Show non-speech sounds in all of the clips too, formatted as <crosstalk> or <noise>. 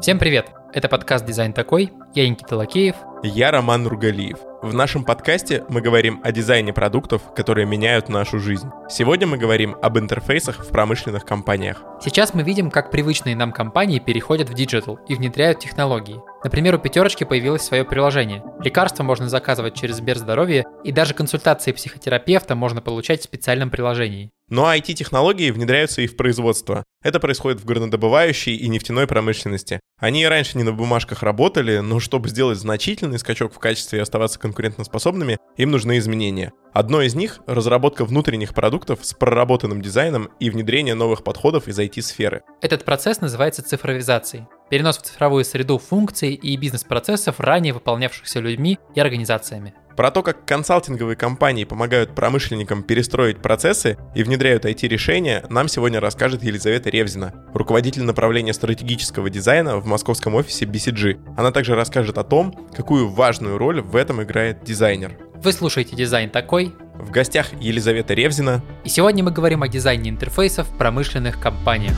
Всем привет! Это подкаст «Дизайн такой». Я Никита Лакеев. Я Роман Нургалиев. В нашем подкасте мы говорим о дизайне продуктов, которые меняют нашу жизнь. Сегодня мы говорим об интерфейсах в промышленных компаниях. Сейчас мы видим, как привычные нам компании переходят в digital и внедряют технологии. Например, у пятерочки появилось свое приложение. Лекарства можно заказывать через Сберздоровье, и даже консультации психотерапевта можно получать в специальном приложении. Но IT-технологии внедряются и в производство. Это происходит в горнодобывающей и нефтяной промышленности. Они и раньше не на бумажках работали, но чтобы сделать значительный скачок в качестве и оставаться конкурентоспособными, им нужны изменения. Одно из них — разработка внутренних продуктов с проработанным дизайном и внедрение новых подходов из IT-сферы. Этот процесс называется цифровизацией. Перенос в цифровую среду функций и бизнес-процессов, ранее выполнявшихся людьми и организациями. Про то, как консалтинговые компании помогают промышленникам перестроить процессы и внедряют IT-решения, нам сегодня расскажет Елизавета Ревзина, руководитель направления стратегического дизайна в московском офисе BCG. Она также расскажет о том, какую важную роль в этом играет дизайнер. Вы слушаете «Дизайн такой». В гостях Елизавета Ревзина. И сегодня мы говорим о дизайне интерфейсов в промышленных компаниях.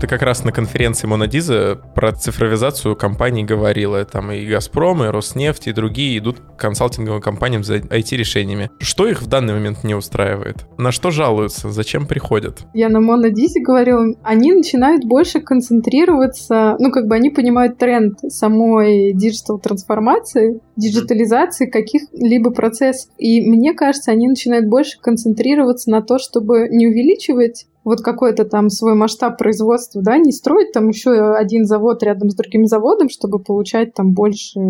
Ты как раз на конференции Монадиза про цифровизацию компаний говорила. Там и «Газпром», и «Роснефть», и другие идут к консалтинговым компаниям за IT-решениями. Что их в данный момент не устраивает? На что жалуются? Зачем приходят? Я на Монадизе говорила, они начинают больше концентрироваться, ну, как бы они понимают тренд самой диджитал-трансформации, диджитализации каких-либо процессов. И мне кажется, они начинают больше концентрироваться на то, чтобы не увеличивать вот какой-то там свой масштаб производства, да, не строить там еще один завод рядом с другим заводом, чтобы получать там больше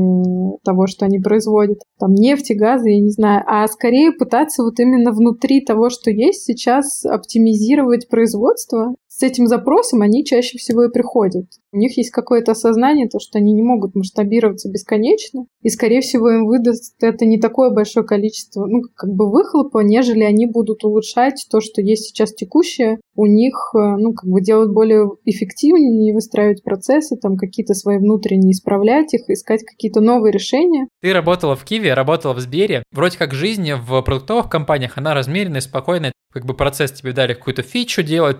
того, что они производят, там нефти, газы, я не знаю, а скорее пытаться вот именно внутри того, что есть сейчас, оптимизировать производство с этим запросом они чаще всего и приходят. У них есть какое-то осознание, то, что они не могут масштабироваться бесконечно, и, скорее всего, им выдаст это не такое большое количество, ну, как бы выхлопа, нежели они будут улучшать то, что есть сейчас текущее, у них, э, ну, как бы делать более эффективнее, выстраивать процессы, там, какие-то свои внутренние, исправлять их, искать какие-то новые решения. Ты работала в Qiwi, работала в Сбере. Вроде как жизнь в продуктовых компаниях, она размеренная, спокойная как бы процесс тебе дали какую-то фичу делать,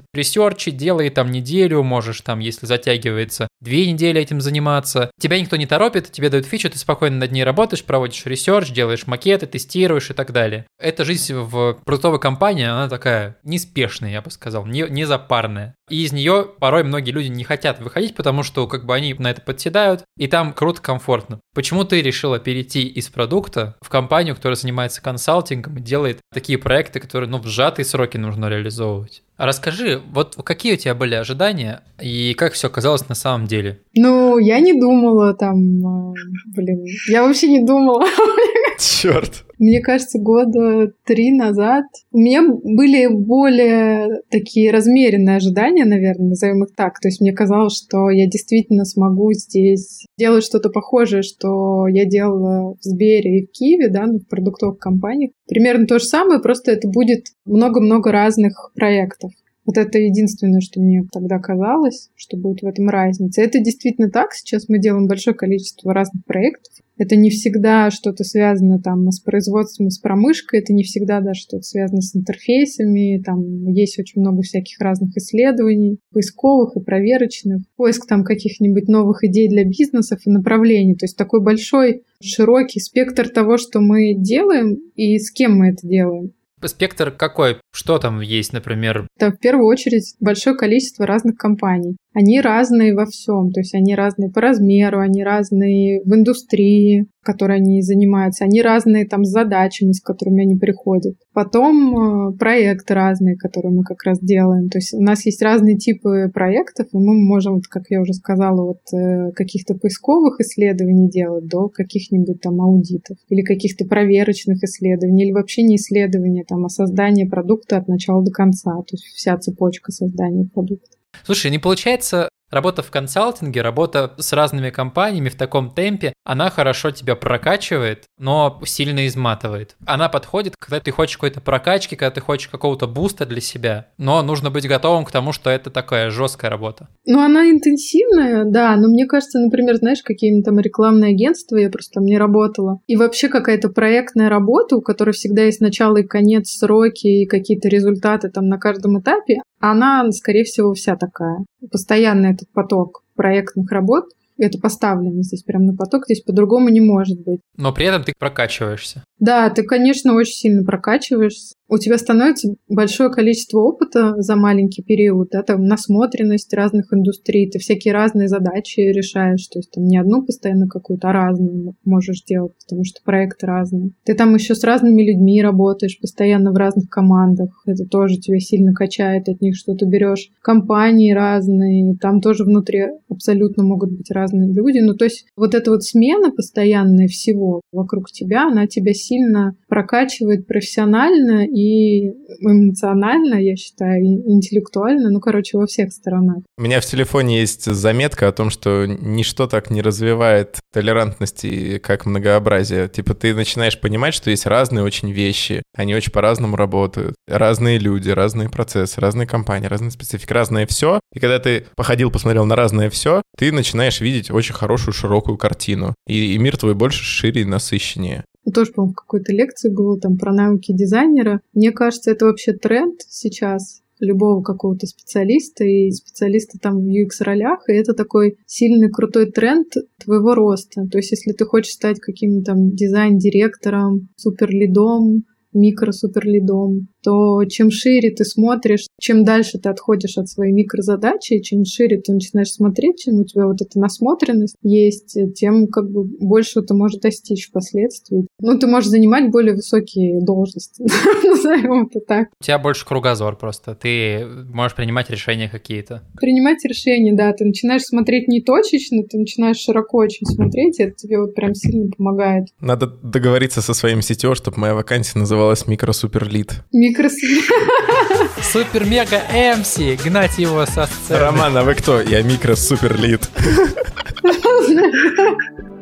ресерчи, делай там неделю, можешь там, если затягивается, две недели этим заниматься. Тебя никто не торопит, тебе дают фичу, ты спокойно над ней работаешь, проводишь research, делаешь макеты, тестируешь и так далее. Эта жизнь в продуктовой компании, она такая неспешная, я бы сказал, не, не запарная. И из нее порой многие люди не хотят выходить, потому что как бы они на это подседают, и там круто, комфортно. Почему ты решила перейти из продукта в компанию, которая занимается консалтингом и делает такие проекты, которые, ну, в сжатые сроки нужно реализовывать? Расскажи, вот какие у тебя были ожидания и как все оказалось на самом деле? Ну, я не думала там, а, блин, я вообще не думала. <laughs> <laughs> Черт. Мне кажется, года три назад у меня были более такие размеренные ожидания, наверное, назовем их так. То есть мне казалось, что я действительно смогу здесь делать что-то похожее, что я делала в Сбере и в Киеве, да, ну, в продуктовых компаниях. Примерно то же самое, просто это будет много-много разных проектов. Вот это единственное, что мне тогда казалось, что будет в этом разница. Это действительно так. Сейчас мы делаем большое количество разных проектов. Это не всегда что-то связано там с производством, с промышкой, это не всегда даже что-то связано с интерфейсами, там есть очень много всяких разных исследований, поисковых и проверочных, поиск там каких-нибудь новых идей для бизнесов и направлений. То есть такой большой, широкий спектр того, что мы делаем и с кем мы это делаем. Спектр какой? Что там есть, например? Это в первую очередь большое количество разных компаний. Они разные во всем, то есть они разные по размеру, они разные в индустрии, которой они занимаются, они разные там с задачами, с которыми они приходят. Потом э, проекты разные, которые мы как раз делаем. То есть у нас есть разные типы проектов, и мы можем, вот, как я уже сказала, от э, каких-то поисковых исследований делать до каких-нибудь там аудитов или каких-то проверочных исследований, или вообще не исследования, там, а создание продукта от начала до конца, то есть вся цепочка создания продукта. Слушай, не получается, Работа в консалтинге, работа с разными компаниями в таком темпе, она хорошо тебя прокачивает, но сильно изматывает. Она подходит, когда ты хочешь какой-то прокачки, когда ты хочешь какого-то буста для себя, но нужно быть готовым к тому, что это такая жесткая работа. Ну, она интенсивная, да, но мне кажется, например, знаешь, какие-нибудь там рекламные агентства, я просто там не работала, и вообще какая-то проектная работа, у которой всегда есть начало и конец, сроки и какие-то результаты там на каждом этапе, она, скорее всего, вся такая. Постоянно этот поток проектных работ, это поставлено здесь прям на поток, здесь по-другому не может быть. Но при этом ты прокачиваешься. Да, ты, конечно, очень сильно прокачиваешься. У тебя становится большое количество опыта за маленький период, да, насмотренность разных индустрий, ты всякие разные задачи решаешь, то есть там не одну постоянно какую-то, а разную можешь делать, потому что проекты разные. Ты там еще с разными людьми работаешь, постоянно в разных командах, это тоже тебя сильно качает, от них что-то берешь. Компании разные, там тоже внутри абсолютно могут быть разные люди, ну то есть вот эта вот смена постоянная всего вокруг тебя, она тебя прокачивает профессионально и эмоционально, я считаю, и интеллектуально, ну, короче, во всех сторонах. У меня в телефоне есть заметка о том, что ничто так не развивает толерантности, как многообразие. Типа ты начинаешь понимать, что есть разные очень вещи, они очень по-разному работают, разные люди, разные процессы, разные компании, разные специфики, разное все. И когда ты походил, посмотрел на разное все, ты начинаешь видеть очень хорошую широкую картину. И, и мир твой больше шире и насыщеннее тоже, по-моему, в какой-то лекции было там про навыки дизайнера. Мне кажется, это вообще тренд сейчас любого какого-то специалиста и специалиста там в UX-ролях, и это такой сильный, крутой тренд твоего роста. То есть, если ты хочешь стать каким-то там дизайн-директором, суперлидом, микро-суперлидом, то чем шире ты смотришь, чем дальше ты отходишь от своей микрозадачи, чем шире ты начинаешь смотреть, чем у тебя вот эта насмотренность есть, тем как бы больше ты можешь достичь впоследствии. Ну, ты можешь занимать более высокие должности, <laughs> назовем это так. У тебя больше кругозор просто, ты можешь принимать решения какие-то. Принимать решения, да, ты начинаешь смотреть не точечно, ты начинаешь широко очень смотреть, и это тебе вот прям сильно помогает. Надо договориться со своим сетево, чтобы моя вакансия называлась микро-суперлит. Микро Супер-мега <laughs> Эмси, гнать его со сцены. Роман, а вы кто? Я микро-супер-лид. <laughs>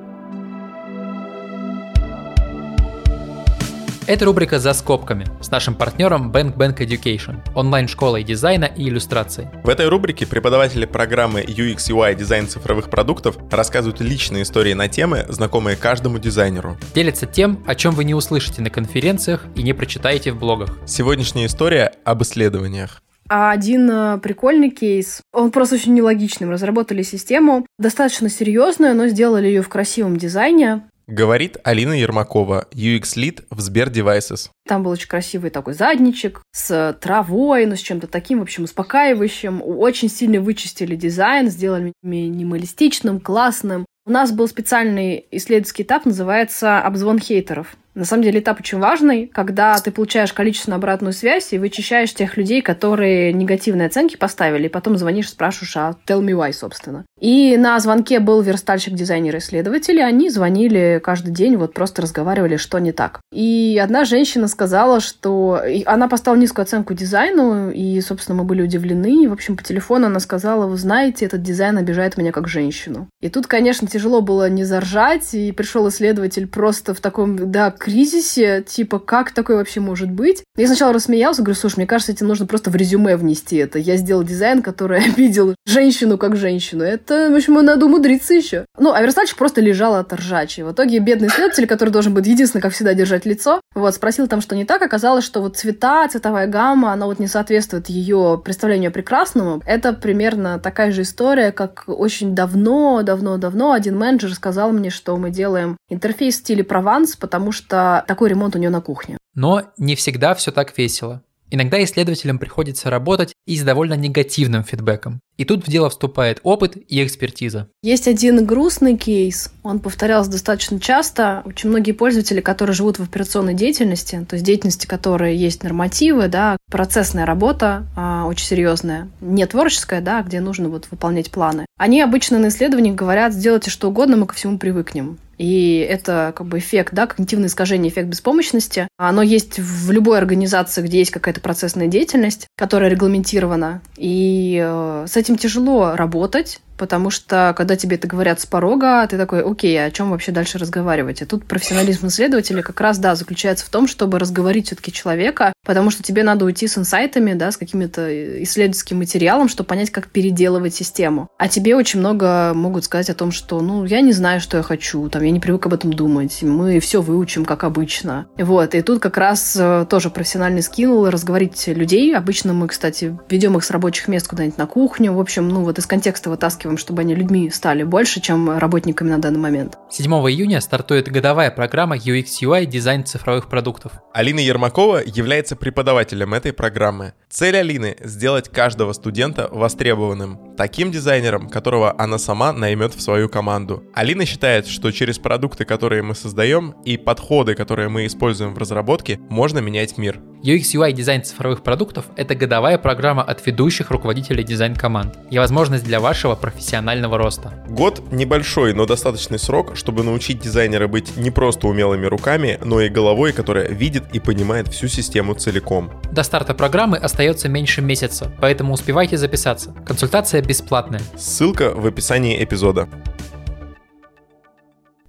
Это рубрика «За скобками» с нашим партнером Bank Bank Education, онлайн-школой дизайна и иллюстрации. В этой рубрике преподаватели программы UX UI дизайн цифровых продуктов рассказывают личные истории на темы, знакомые каждому дизайнеру. Делятся тем, о чем вы не услышите на конференциях и не прочитаете в блогах. Сегодняшняя история об исследованиях. А один э, прикольный кейс, он просто очень нелогичным. Разработали систему, достаточно серьезную, но сделали ее в красивом дизайне. Говорит Алина Ермакова, UX-лид в Сбер Devices. Там был очень красивый такой задничек с травой, ну, с чем-то таким, в общем, успокаивающим. Очень сильно вычистили дизайн, сделали минималистичным, классным. У нас был специальный исследовательский этап, называется «Обзвон хейтеров». На самом деле этап очень важный, когда ты получаешь количественную обратную связь и вычищаешь тех людей, которые негативные оценки поставили, и потом звонишь, спрашиваешь, а tell me why, собственно. И на звонке был верстальщик дизайнер исследователи, они звонили каждый день, вот просто разговаривали, что не так. И одна женщина сказала, что она поставила низкую оценку дизайну, и, собственно, мы были удивлены. И, в общем, по телефону она сказала, вы знаете, этот дизайн обижает меня как женщину. И тут, конечно, тяжело было не заржать, и пришел исследователь просто в таком, да, кризисе, типа, как такое вообще может быть? Я сначала рассмеялся, говорю, слушай, мне кажется, тебе нужно просто в резюме внести это. Я сделал дизайн, который <laughs> обидел женщину как женщину. Это, в общем, надо умудриться еще. Ну, а верстальщик просто лежал от ржачи. В итоге бедный исследователь, который должен быть единственный, как всегда, держать лицо, вот, спросил там, что не так. Оказалось, что вот цвета, цветовая гамма, она вот не соответствует ее представлению о прекрасному. Это примерно такая же история, как очень давно, давно, давно один менеджер сказал мне, что мы делаем интерфейс в стиле Прованс, потому что что такой ремонт у нее на кухне. Но не всегда все так весело. Иногда исследователям приходится работать и с довольно негативным фидбэком. И тут в дело вступает опыт и экспертиза. Есть один грустный кейс, он повторялся достаточно часто. Очень многие пользователи, которые живут в операционной деятельности, то есть деятельности, которые есть нормативы, да, процессная работа а, очень серьезная, не творческая, да, где нужно вот выполнять планы. Они обычно на исследованиях говорят, сделайте что угодно, мы ко всему привыкнем. И это как бы эффект, да, когнитивное искажение, эффект беспомощности. Оно есть в любой организации, где есть какая-то процессная деятельность, которая регламентирована. И э, с этим тяжело работать, потому что когда тебе это говорят с порога, ты такой, окей, а о чем вообще дальше разговаривать? И тут профессионализм исследователя как раз, да, заключается в том, чтобы разговорить все-таки человека, потому что тебе надо уйти с инсайтами, да, с какими-то исследовательским материалом, чтобы понять, как переделывать систему. А тебе очень много могут сказать о том, что, ну, я не знаю, что я хочу, там, я не привык об этом думать, мы все выучим, как обычно. Вот, и тут как раз э, тоже профессиональный скилл разговорить людей. Обычно мы, кстати, ведем их с рабочих мест куда-нибудь на кухню, в общем, ну, вот из контекста вытаскиваем чтобы они людьми стали больше, чем работниками на данный момент. 7 июня стартует годовая программа UX UI дизайн цифровых продуктов. Алина Ермакова является преподавателем этой программы. Цель Алины – сделать каждого студента востребованным, таким дизайнером, которого она сама наймет в свою команду. Алина считает, что через продукты, которые мы создаем, и подходы, которые мы используем в разработке, можно менять мир. UX UI дизайн цифровых продуктов – это годовая программа от ведущих руководителей дизайн-команд и возможность для вашего профессионального роста. Год – небольшой, но достаточный срок, чтобы научить дизайнера быть не просто умелыми руками, но и головой, которая видит и понимает всю систему целиком. До старта программы остается меньше месяца, поэтому успевайте записаться. Консультация бесплатная. Ссылка в описании эпизода.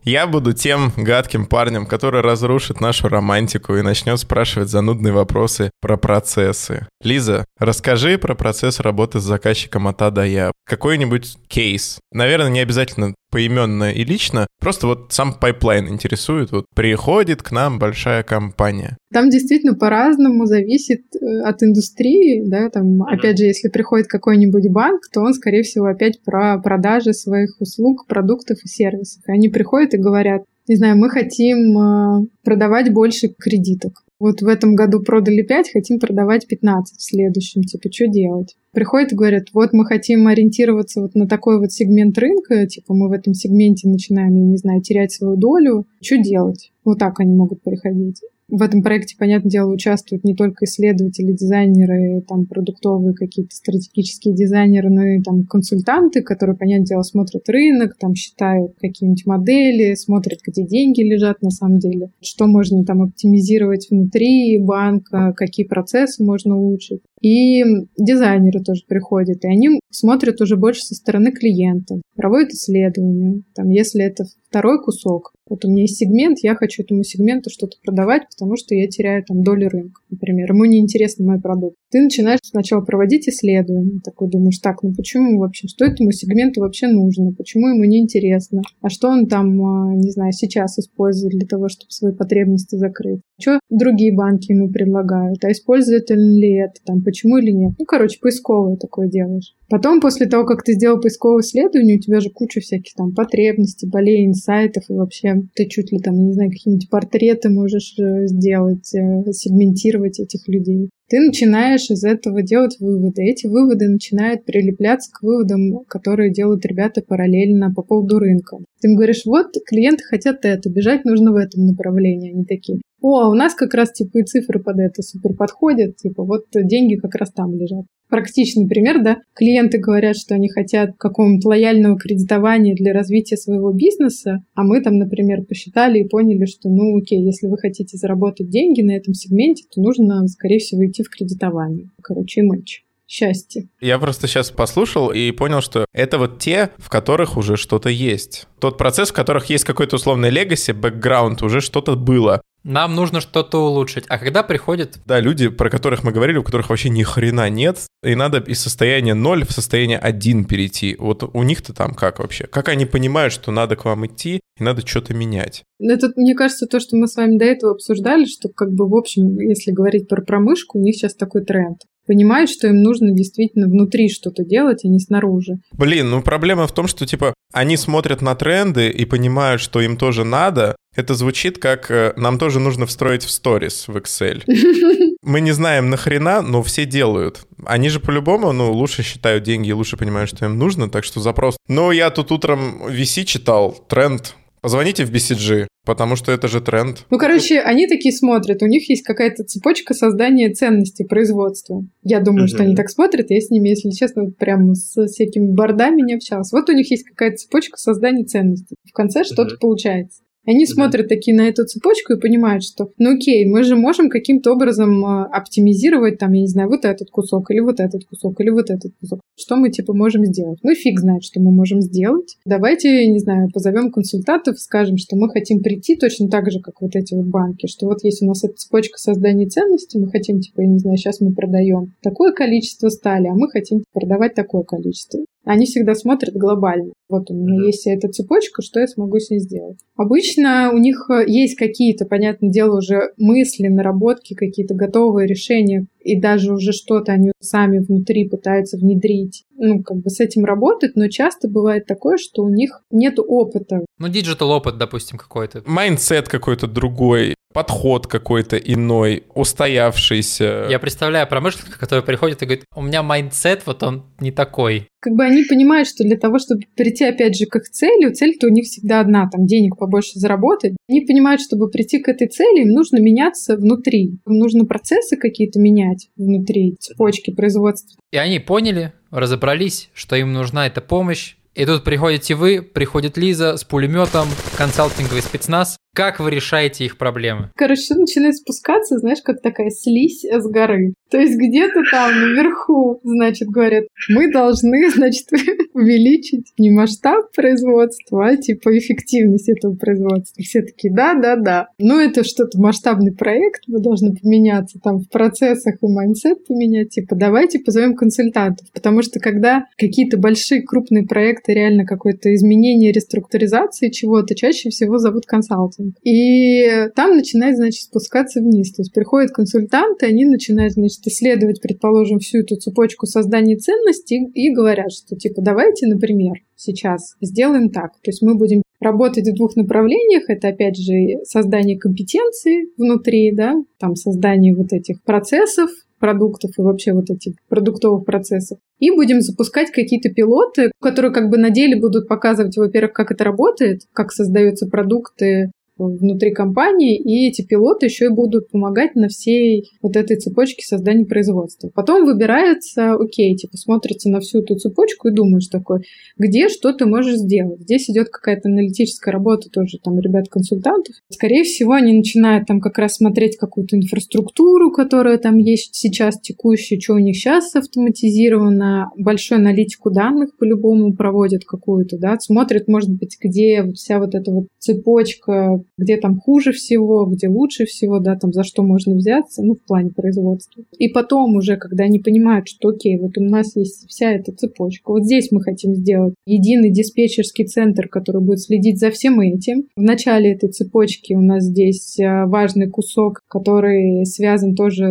Я буду тем гадким парнем, который разрушит нашу романтику и начнет спрашивать занудные вопросы про процессы. Лиза, расскажи про процесс работы с заказчиком от А до Я. Какой-нибудь кейс. Наверное, не обязательно поименно и лично, просто вот сам pipeline интересует. Вот приходит к нам большая компания. Там действительно по-разному зависит э, от индустрии, да, там, опять же, если приходит какой-нибудь банк, то он, скорее всего, опять про продажи своих услуг, продуктов и сервисов. И они приходят и говорят, не знаю, мы хотим э, продавать больше кредиток. Вот в этом году продали 5, хотим продавать 15 в следующем. Типа, что делать? Приходят и говорят, вот мы хотим ориентироваться вот на такой вот сегмент рынка, типа мы в этом сегменте начинаем, я не знаю, терять свою долю. Что делать? Вот так они могут приходить в этом проекте, понятное дело, участвуют не только исследователи, дизайнеры, там, продуктовые какие-то стратегические дизайнеры, но и там консультанты, которые, понятное дело, смотрят рынок, там, считают какие-нибудь модели, смотрят, где деньги лежат на самом деле, что можно там оптимизировать внутри банка, какие процессы можно улучшить. И дизайнеры тоже приходят, и они смотрят уже больше со стороны клиента, проводят исследования. Там, если это второй кусок, вот у меня есть сегмент, я хочу этому сегменту что-то продавать, потому что я теряю там доли рынка, например. Ему не интересен мой продукт. Ты начинаешь сначала проводить исследования, такой думаешь, так, ну почему вообще, что этому сегменту вообще нужно, почему ему не интересно, а что он там, а, не знаю, сейчас использует для того, чтобы свои потребности закрыть. Что другие банки ему предлагают, а использует ли это, там, почему или нет. Ну, короче, поисковое такое делаешь. Потом, после того, как ты сделал поисковое исследование, у тебя же куча всяких там потребностей, болей, инсайтов, и вообще ты чуть ли там, не знаю, какие-нибудь портреты можешь э, сделать, э, сегментировать этих людей ты начинаешь из этого делать выводы. Эти выводы начинают прилепляться к выводам, которые делают ребята параллельно по поводу рынка. Ты им говоришь, вот клиенты хотят это, бежать нужно в этом направлении. Они такие, о, а у нас как раз типа и цифры под это супер подходят, типа вот деньги как раз там лежат практичный пример, да, клиенты говорят, что они хотят какого-нибудь лояльного кредитования для развития своего бизнеса, а мы там, например, посчитали и поняли, что, ну, окей, если вы хотите заработать деньги на этом сегменте, то нужно, скорее всего, идти в кредитование. Короче, матч счастье. Я просто сейчас послушал и понял, что это вот те, в которых уже что-то есть. Тот процесс, в которых есть какой-то условный легаси, бэкграунд, уже что-то было. Нам нужно что-то улучшить. А когда приходит... Да, люди, про которых мы говорили, у которых вообще ни хрена нет, и надо из состояния 0 в состояние 1 перейти. Вот у них-то там как вообще? Как они понимают, что надо к вам идти и надо что-то менять? Это, мне кажется, то, что мы с вами до этого обсуждали, что как бы в общем, если говорить про промышку, у них сейчас такой тренд понимают, что им нужно действительно внутри что-то делать, а не снаружи. Блин, ну проблема в том, что типа они смотрят на тренды и понимают, что им тоже надо. Это звучит как э, нам тоже нужно встроить в сторис в Excel. <laughs> Мы не знаем нахрена, но все делают. Они же по-любому, ну, лучше считают деньги и лучше понимают, что им нужно, так что запрос. Ну, я тут утром VC читал, тренд Позвоните в BCG, потому что это же тренд. Ну, короче, они такие смотрят, у них есть какая-то цепочка создания ценностей производства. Я думаю, Мгм. что они так смотрят, я с ними, если честно, прям с всякими бордами не общалась. Вот у них есть какая-то цепочка создания ценностей. В конце что-то Мгм. получается. Они смотрят такие на эту цепочку и понимают, что, ну окей, мы же можем каким-то образом э, оптимизировать, там, я не знаю, вот этот кусок, или вот этот кусок, или вот этот кусок. Что мы, типа, можем сделать? Ну, фиг знает, что мы можем сделать. Давайте, не знаю, позовем консультантов, скажем, что мы хотим прийти точно так же, как вот эти вот банки, что вот есть у нас эта цепочка создания ценностей, мы хотим, типа, я не знаю, сейчас мы продаем такое количество стали, а мы хотим продавать такое количество. Они всегда смотрят глобально. Вот у меня Мгм. есть эта цепочка, что я смогу с ней сделать. Обычно у них э, есть какие-то, понятное дело, уже мысли, наработки, какие-то готовые решения, и даже уже что-то они сами внутри пытаются внедрить. Ну, как бы с этим работать, но часто бывает такое, что у них нет опыта. Ну, digital опыт, допустим, какой-то. Mindset какой-то другой, подход какой-то иной, устоявшийся. Я представляю промышленника, который приходит и говорит, у меня mindset, вот он не такой. Как бы они понимают, что для того, чтобы прийти, опять же, к их цели, цель-то у них всегда одна, там, денег побольше заработать. Они понимают, чтобы прийти к этой цели, им нужно меняться внутри. Им нужно процессы какие-то менять внутри цепочки производства. И они поняли, разобрались, что им нужна эта помощь. И тут приходите вы, приходит Лиза с пулеметом, консалтинговый спецназ. Как вы решаете их проблемы? Короче, все начинает спускаться, знаешь, как такая слизь с горы. То есть где-то там наверху, значит, говорят, мы должны, <laughs> значит, увеличить не масштаб производства, а типа эффективность этого производства. Все такие, да, да, да. Ну, это что-то масштабный проект, мы должны поменяться там в процессах и mindset поменять. Типа, давайте позовем консультантов. Потому что когда какие-то большие крупные проекты, реально какое-то изменение, реструктуризации чего-то, чаще всего зовут консалтинг. И там начинает, значит, спускаться вниз. То есть приходят консультанты, они начинают, значит, исследовать, предположим, всю эту цепочку создания ценностей и говорят, что, типа, давайте, например, сейчас сделаем так. То есть мы будем работать в двух направлениях. Это, опять же, создание компетенции внутри, да, там создание вот этих процессов, продуктов и вообще вот этих продуктовых процессов. И будем запускать какие-то пилоты, которые как бы на деле будут показывать, во-первых, как это работает, как создаются продукты, внутри компании, и эти пилоты еще и будут помогать на всей вот этой цепочке создания производства. Потом выбирается, окей, типа смотрится на всю эту цепочку и думаешь такой, где что ты можешь сделать. Здесь идет какая-то аналитическая работа тоже там ребят-консультантов. Скорее всего, они начинают там как раз смотреть какую-то инфраструктуру, которая там есть сейчас текущая, что у них сейчас автоматизировано, большую аналитику данных по-любому проводят какую-то, да, смотрят, может быть, где вся вот эта вот цепочка где там хуже всего, где лучше всего, да, там за что можно взяться, ну, в плане производства. И потом уже, когда они понимают, что окей, вот у нас есть вся эта цепочка, вот здесь мы хотим сделать единый диспетчерский центр, который будет следить за всем этим. В начале этой цепочки у нас здесь э, важный кусок, который связан тоже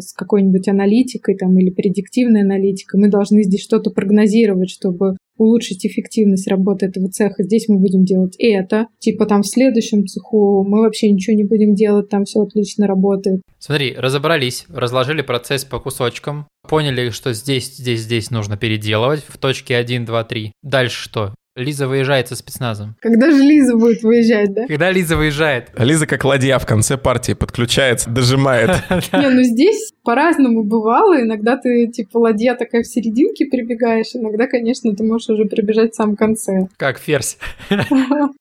с какой-нибудь аналитикой там или предиктивной аналитикой. Мы должны здесь что-то прогнозировать, чтобы улучшить эффективность работы этого цеха. Здесь мы будем делать это. Типа там в следующем цеху мы вообще ничего не будем делать, там все отлично работает. Смотри, разобрались, разложили процесс по кусочкам, поняли, что здесь, здесь, здесь нужно переделывать в точке 1, 2, 3. Дальше что? Лиза выезжает со спецназом. Когда же Лиза будет выезжать, да? Когда Лиза выезжает? Лиза как ладья в конце партии подключается, дожимает. <laughs> Не, ну здесь по-разному бывало. Иногда ты, типа, ладья такая в серединке прибегаешь. Иногда, конечно, ты можешь уже прибежать в самом конце. Как ферзь. <laughs>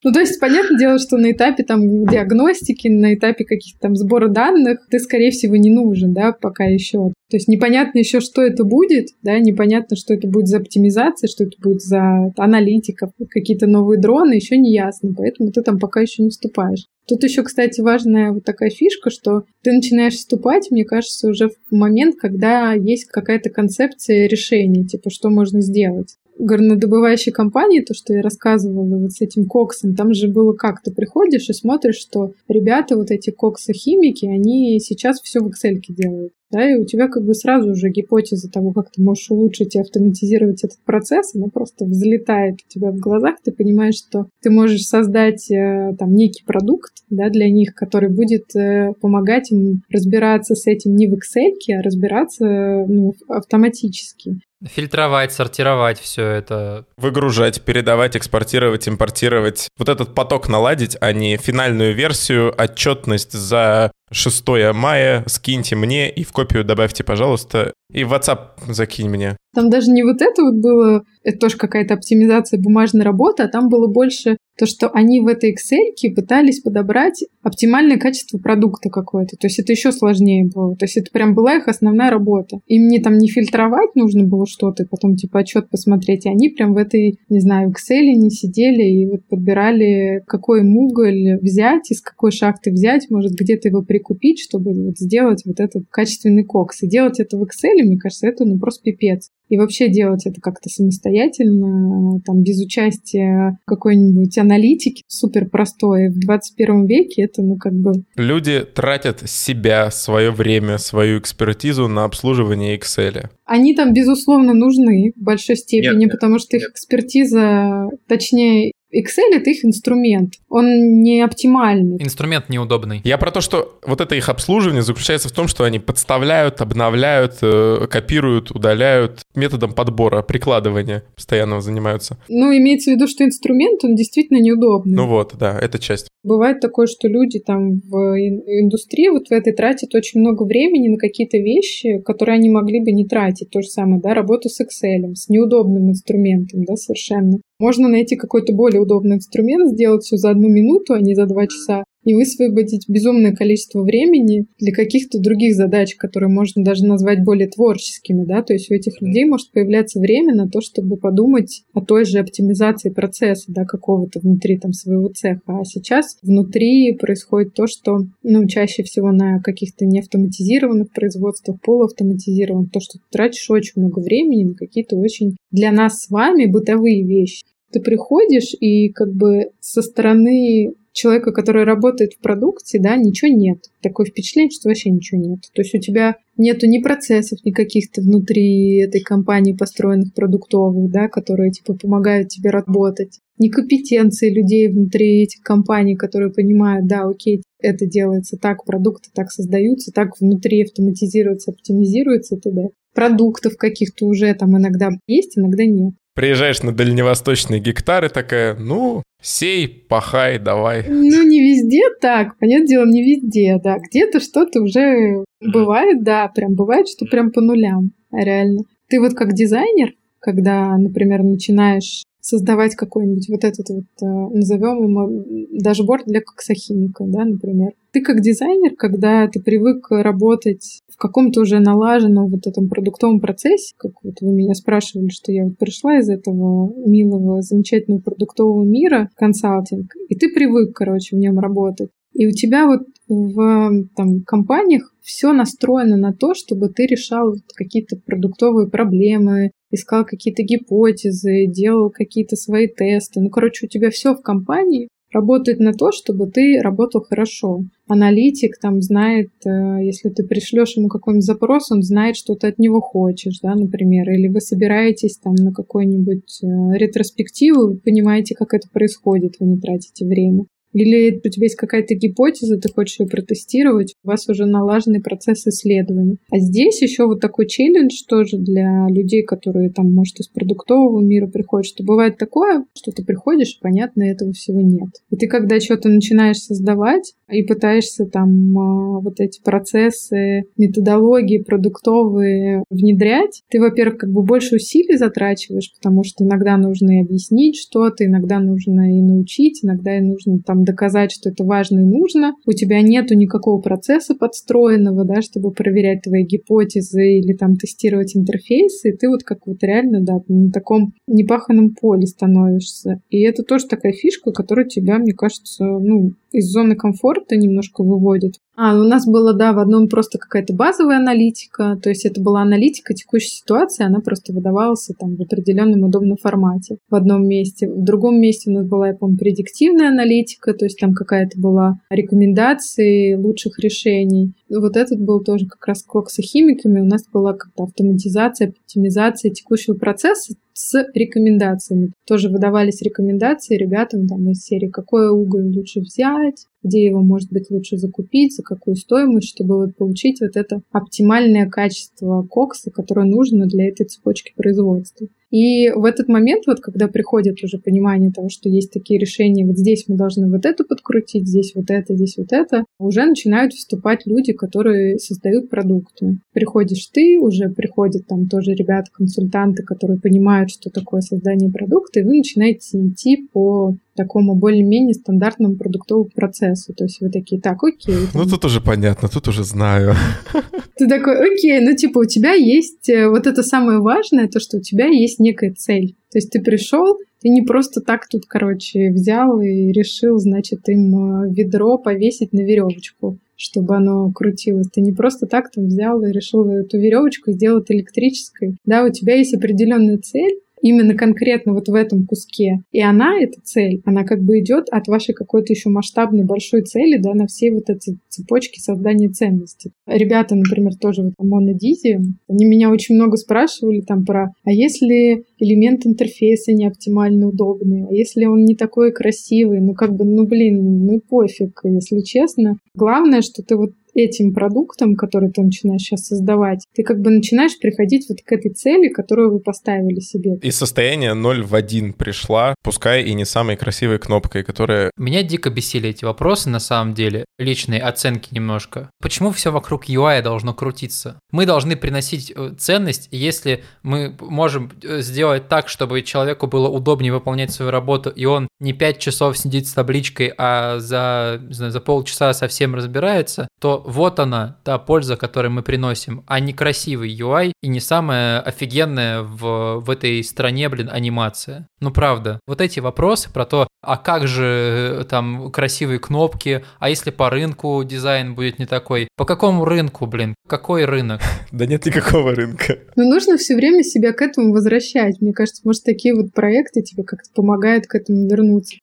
Ну, то есть, понятное дело, что на этапе там диагностики, на этапе каких-то там сбора данных ты, скорее всего, не нужен, да, пока еще. То есть непонятно еще, что это будет, да, непонятно, что это будет за оптимизация, что это будет за аналитика, какие-то новые дроны, еще не ясно, поэтому ты там пока еще не вступаешь. Тут еще, кстати, важная вот такая фишка, что ты начинаешь вступать, мне кажется, уже в момент, когда есть какая-то концепция решения, типа, что можно сделать горнодобывающей компании, то, что я рассказывала вот с этим коксом, там же было как, ты приходишь и смотришь, что ребята, вот эти коксохимики, они сейчас все в Excel делают. Да, и у тебя как бы сразу же гипотеза того, как ты можешь улучшить и автоматизировать этот процесс, она просто взлетает у тебя в глазах, ты понимаешь, что ты можешь создать э, там некий продукт да, для них, который будет э, помогать им разбираться с этим не в Excel, а разбираться ну, автоматически. Фильтровать, сортировать все это. Выгружать, передавать, экспортировать, импортировать. Вот этот поток наладить, а не финальную версию, отчетность за 6 мая скиньте мне и в копию добавьте, пожалуйста, и в WhatsApp закинь мне. Там даже не вот это вот было, это тоже какая-то оптимизация бумажной работы, а там было больше то, что они в этой Excel пытались подобрать оптимальное качество продукта какое-то. То есть это еще сложнее было. То есть это прям была их основная работа. Им не там не фильтровать нужно было что-то, и потом типа отчет посмотреть. И они прям в этой, не знаю, Excel не сидели и вот подбирали, какой уголь взять, из какой шахты взять, может где-то его прикупить, чтобы вот сделать вот этот качественный кокс. И делать это в Excel, мне кажется, это ну просто пипец. И вообще делать это как-то самостоятельно, там, без участия какой-нибудь аналитики, супер простое в 21 веке, это, ну, как бы... Люди тратят себя, свое время, свою экспертизу на обслуживание Excel. Они там, безусловно, нужны в большой степени, нет, потому что нет. их экспертиза, точнее, Excel — это их инструмент. Он не оптимальный. Инструмент неудобный. Я про то, что вот это их обслуживание заключается в том, что они подставляют, обновляют, э, копируют, удаляют методом подбора, прикладывания постоянного занимаются. Ну, имеется в виду, что инструмент, он действительно неудобный. Ну вот, да, это часть. Бывает такое, что люди там в индустрии вот в этой тратят очень много времени на какие-то вещи, которые они могли бы не тратить. То же самое, да, работу с Excel, с неудобным инструментом, да, совершенно. Можно найти какой-то более удобный инструмент, сделать все за одну минуту, а не за два часа, и высвободить безумное количество времени для каких-то других задач, которые можно даже назвать более творческими, да, то есть у этих людей может появляться время на то, чтобы подумать о той же оптимизации процесса, да, какого-то внутри там своего цеха, а сейчас внутри происходит то, что, ну, чаще всего на каких-то неавтоматизированных производствах, полуавтоматизированных, то, что ты тратишь очень много времени на какие-то очень для нас с вами бытовые вещи. Ты приходишь и как бы со стороны человека, который работает в продукте, да, ничего нет. Такое впечатление, что вообще ничего нет. То есть у тебя нету ни процессов никаких-то внутри этой компании построенных продуктовых, да, которые типа помогают тебе работать, ни компетенции людей внутри этих компаний, которые понимают, да, окей, это делается так, продукты так создаются, так внутри автоматизируется, оптимизируется и т.д. Продуктов каких-то уже там иногда есть, иногда нет. Приезжаешь на дальневосточные гектары, такая, ну, сей, пахай, давай. Ну, не везде так, понятное дело, не везде, да. Где-то что-то уже бывает, да, прям бывает, что прям по нулям, реально. Ты вот как дизайнер, когда, например, начинаешь создавать какой-нибудь вот этот вот, э, назовем его, дашборд для коксохимика, да, например. Ты как дизайнер, когда ты привык работать в каком-то уже налаженном вот этом продуктовом процессе, как вот вы меня спрашивали, что я вот пришла из этого милого, замечательного продуктового мира, консалтинг, и ты привык, короче, в нем работать. И у тебя вот в там, компаниях все настроено на то, чтобы ты решал какие-то продуктовые проблемы, искал какие-то гипотезы, делал какие-то свои тесты. Ну, короче, у тебя все в компании работает на то, чтобы ты работал хорошо. Аналитик там знает, э, если ты пришлешь ему какой-нибудь запрос, он знает, что ты от него хочешь, да, например. Или вы собираетесь там на какой-нибудь э, ретроспективу, вы понимаете, как это происходит, вы не тратите время. Или у тебя есть какая-то гипотеза, ты хочешь ее протестировать, у вас уже налаженный процесс исследования. А здесь еще вот такой челлендж тоже для людей, которые там, может, из продуктового мира приходят, что бывает такое, что ты приходишь, понятно, этого всего нет. И ты когда что-то начинаешь создавать и пытаешься там а, вот эти процессы, методологии продуктовые внедрять, ты, во-первых, как бы больше усилий затрачиваешь, потому что иногда нужно и объяснить что-то, иногда нужно и научить, иногда и нужно там там доказать, что это важно и нужно, у тебя нету никакого процесса подстроенного, да, чтобы проверять твои гипотезы или там тестировать интерфейсы, и ты вот как вот реально, да, на таком непаханном поле становишься. И это тоже такая фишка, которая тебя, мне кажется, ну, из зоны комфорта немножко выводит. А, у нас было, да, в одном просто какая-то базовая аналитика, то есть это была аналитика текущей ситуации, она просто выдавалась там в определенном удобном формате в одном месте. В другом месте у нас была, я помню, предиктивная аналитика, то есть там какая-то была рекомендации лучших решений. Вот этот был тоже как раз коксохимиками, у нас была как-то автоматизация, оптимизация текущего процесса, с рекомендациями. Тоже выдавались рекомендации ребятам там из серии, какой уголь лучше взять, где его, может быть, лучше закупить, за какую стоимость, чтобы вот получить вот это оптимальное качество кокса, которое нужно для этой цепочки производства. И в этот момент, вот когда приходит уже понимание того, что есть такие решения, вот здесь мы должны вот это подкрутить, здесь вот это, здесь вот это, уже начинают вступать люди, которые создают продукты. Приходишь ты, уже приходят там тоже ребята-консультанты, которые понимают, что такое создание продукта, и вы начинаете идти по такому более-менее стандартному продуктовому процессу. То есть вы такие, так, окей. Там... Ну, тут уже понятно, тут уже знаю. <laughs> Ты такой, окей, ну, типа, у тебя есть э, вот это самое важное, то, что у тебя есть некая цель. То есть ты пришел, ты не просто так тут, короче, взял и решил, значит, им э, ведро повесить на веревочку чтобы оно крутилось. Ты не просто так там взял и решил эту веревочку сделать электрической. Да, у тебя есть определенная цель, именно конкретно вот в этом куске. И она, эта цель, она как бы идет от вашей какой-то еще масштабной большой цели, да, на все вот эти цепочки создания ценностей. Ребята, например, тоже вот Мона Дизи, они меня очень много спрашивали там про, а если элемент интерфейса не оптимально удобный, а если он не такой красивый, ну как бы, ну блин, ну пофиг, если честно. Главное, что ты вот этим продуктом, который ты начинаешь сейчас создавать, ты как бы начинаешь приходить вот к этой цели, которую вы поставили себе. И состояние 0 в 1 пришла, пускай и не самой красивой кнопкой, которая... Меня дико бесили эти вопросы, на самом деле, личные оценки немножко. Почему все вокруг UI должно крутиться? Мы должны приносить э, ценность, и если мы можем э, сделать так, чтобы человеку было удобнее выполнять свою работу, и он не 5 часов сидит с табличкой, а за, знаю, за полчаса совсем разбирается, то вот она, та польза, которую мы приносим, а не красивый UI и не самая офигенная в, в этой стране, блин, анимация. Ну, правда, вот эти вопросы про то, а как же э, там красивые кнопки, а если по рынку дизайн будет не такой? По какому рынку, блин? Какой рынок? <laughs> Да нет никакого рынка. Ну, нужно все время себя к этому возвращать. Мне кажется, может, такие вот проекты тебе как-то помогают к этому вернуться.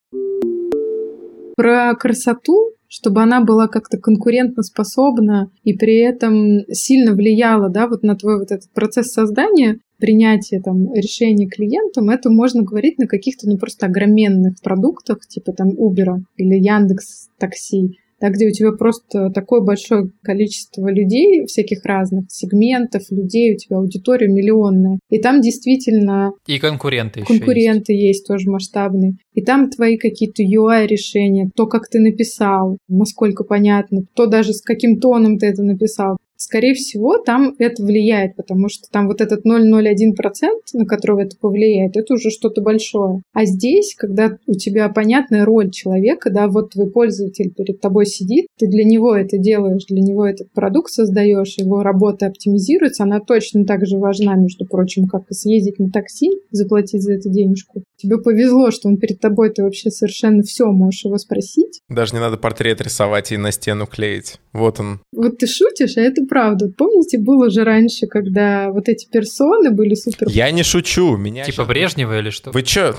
Про красоту чтобы она была как-то конкурентоспособна и при этом сильно влияла, да, вот на твой вот этот процесс создания, принятия там решений клиентам, это можно говорить на каких-то, ну, просто огроменных продуктах, типа там Uber или Яндекс Такси, да, где у тебя просто такое большое количество людей, всяких разных сегментов, людей, у тебя аудитория миллионная. И там действительно... И конкуренты Конкуренты есть. есть тоже масштабные. И там твои какие-то UI-решения, то, как ты написал, насколько понятно, то даже с каким тоном ты это написал скорее всего, там это влияет, потому что там вот этот 0,01%, на которого это повлияет, это уже что-то большое. А здесь, когда у тебя понятная роль человека, да, вот твой пользователь перед тобой сидит, ты для него это делаешь, для него этот продукт создаешь, его работа оптимизируется, она точно так же важна, между прочим, как и съездить на такси, заплатить за это денежку. Тебе повезло, что он перед тобой, ты вообще совершенно все можешь его спросить. Даже не надо портрет рисовать и на стену клеить. Вот он. Вот ты шутишь, а это правда. Помните, было же раньше, когда вот эти персоны были супер... Я не шучу, меня... Типа Брежнева или что? Вы чё?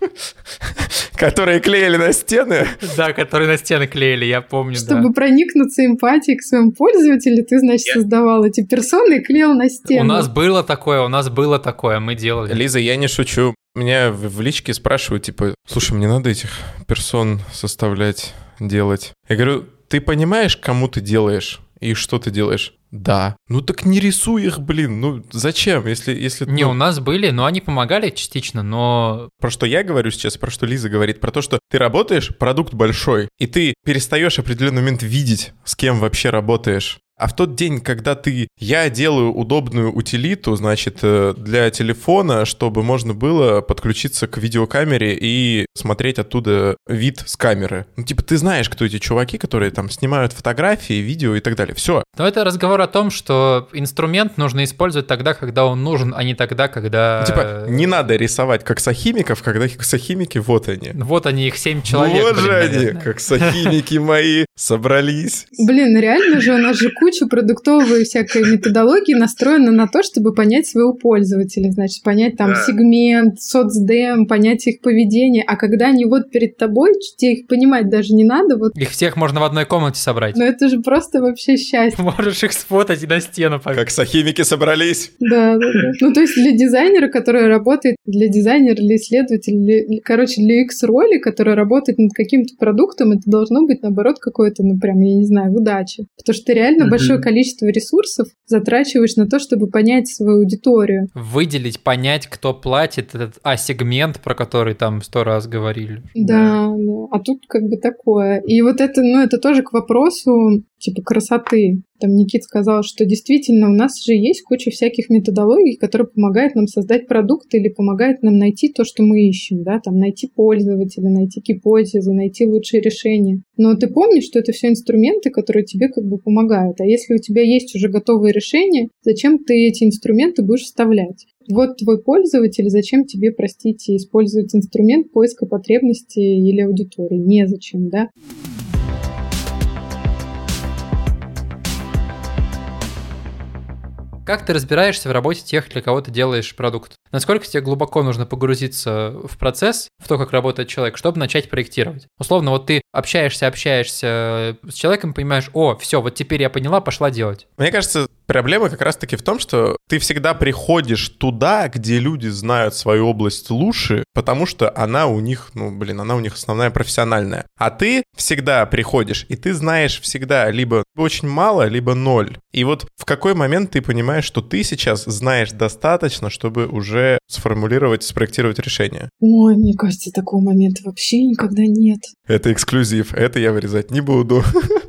<laughs> Которые клеили на стены? Да, которые на стены клеили, я помню, Чтобы проникнуться эмпатией к своему пользователю, ты, значит, создавал эти персоны и клеил на стены. У нас было такое, у нас было такое, мы делали. Лиза, я не шучу. Меня в личке спрашивают, типа, слушай, мне надо этих персон составлять, делать. Я говорю, ты понимаешь, кому ты делаешь и что ты делаешь? Да. Ну так не рисуй их, блин. Ну зачем, если... если не, ну... у нас были, но они помогали частично, но... Про что я говорю сейчас, про что Лиза говорит, про то, что ты работаешь, продукт большой, и ты перестаешь определенный момент видеть, с кем вообще работаешь. А в тот день, когда ты, я делаю удобную утилиту, значит, э, для телефона, чтобы можно было подключиться к видеокамере и смотреть оттуда вид с камеры. Ну, типа, ты знаешь, кто эти чуваки, которые там снимают фотографии, видео и так далее. Все. Но это разговор о том, что инструмент нужно использовать тогда, когда он нужен, а не тогда, когда... Ну, типа, не надо рисовать как сахимиков, когда сахимики, вот они. Вот они, их семь человек. Вот же они, как сахимики мои, собрались. Блин, реально же у нас же куча куча продуктовой всякой методологии настроена на то, чтобы понять своего пользователя, значит, понять там сегмент, соцдем, понять их поведение. А когда они вот перед тобой, тебе их понимать даже не надо. Вот. Их всех можно в одной комнате собрать. Ну это же просто вообще счастье. Можешь их сфотать и на стену повесить. Как сахимики собрались. Да, да, да. <laughs> Ну то есть для дизайнера, который работает, для дизайнера, для исследователя, для, короче, для X-роли, который работает над каким-то продуктом, это должно быть, наоборот, какое-то, ну прям, я не знаю, удача. Потому что ты реально mm-hmm. Большое количество ресурсов затрачиваешь на то, чтобы понять свою аудиторию. Выделить, понять, кто платит этот А-сегмент, про который там сто раз говорили. Да, да. А тут как бы такое. И вот это, ну, это тоже к вопросу типа красоты. Там Никит сказал, что действительно у нас же есть куча всяких методологий, которые помогают нам создать продукт или помогают нам найти то, что мы ищем, да, там найти пользователя, найти гипотезы, найти лучшие решения. Но ты помнишь, что это все инструменты, которые тебе как бы помогают. А если у тебя есть уже готовые решения, зачем ты эти инструменты будешь вставлять? Вот твой пользователь, зачем тебе, простите, использовать инструмент поиска потребностей или аудитории? Незачем, да? Как ты разбираешься в работе тех, для кого ты делаешь продукт? Насколько тебе глубоко нужно погрузиться в процесс, в то, как работает человек, чтобы начать проектировать? Условно, вот ты общаешься, общаешься с человеком, понимаешь, о, все, вот теперь я поняла, пошла делать. Мне кажется, Проблема как раз-таки в том, что ты всегда приходишь туда, где люди знают свою область лучше, потому что она у них, ну, блин, она у них основная профессиональная. А ты всегда приходишь, и ты знаешь всегда либо очень мало, либо ноль. И вот в какой момент ты понимаешь, что ты сейчас знаешь достаточно, чтобы уже сформулировать, спроектировать решение? Ой, мне кажется, такого момента вообще никогда нет. Это эксклюзив, это я вырезать не буду.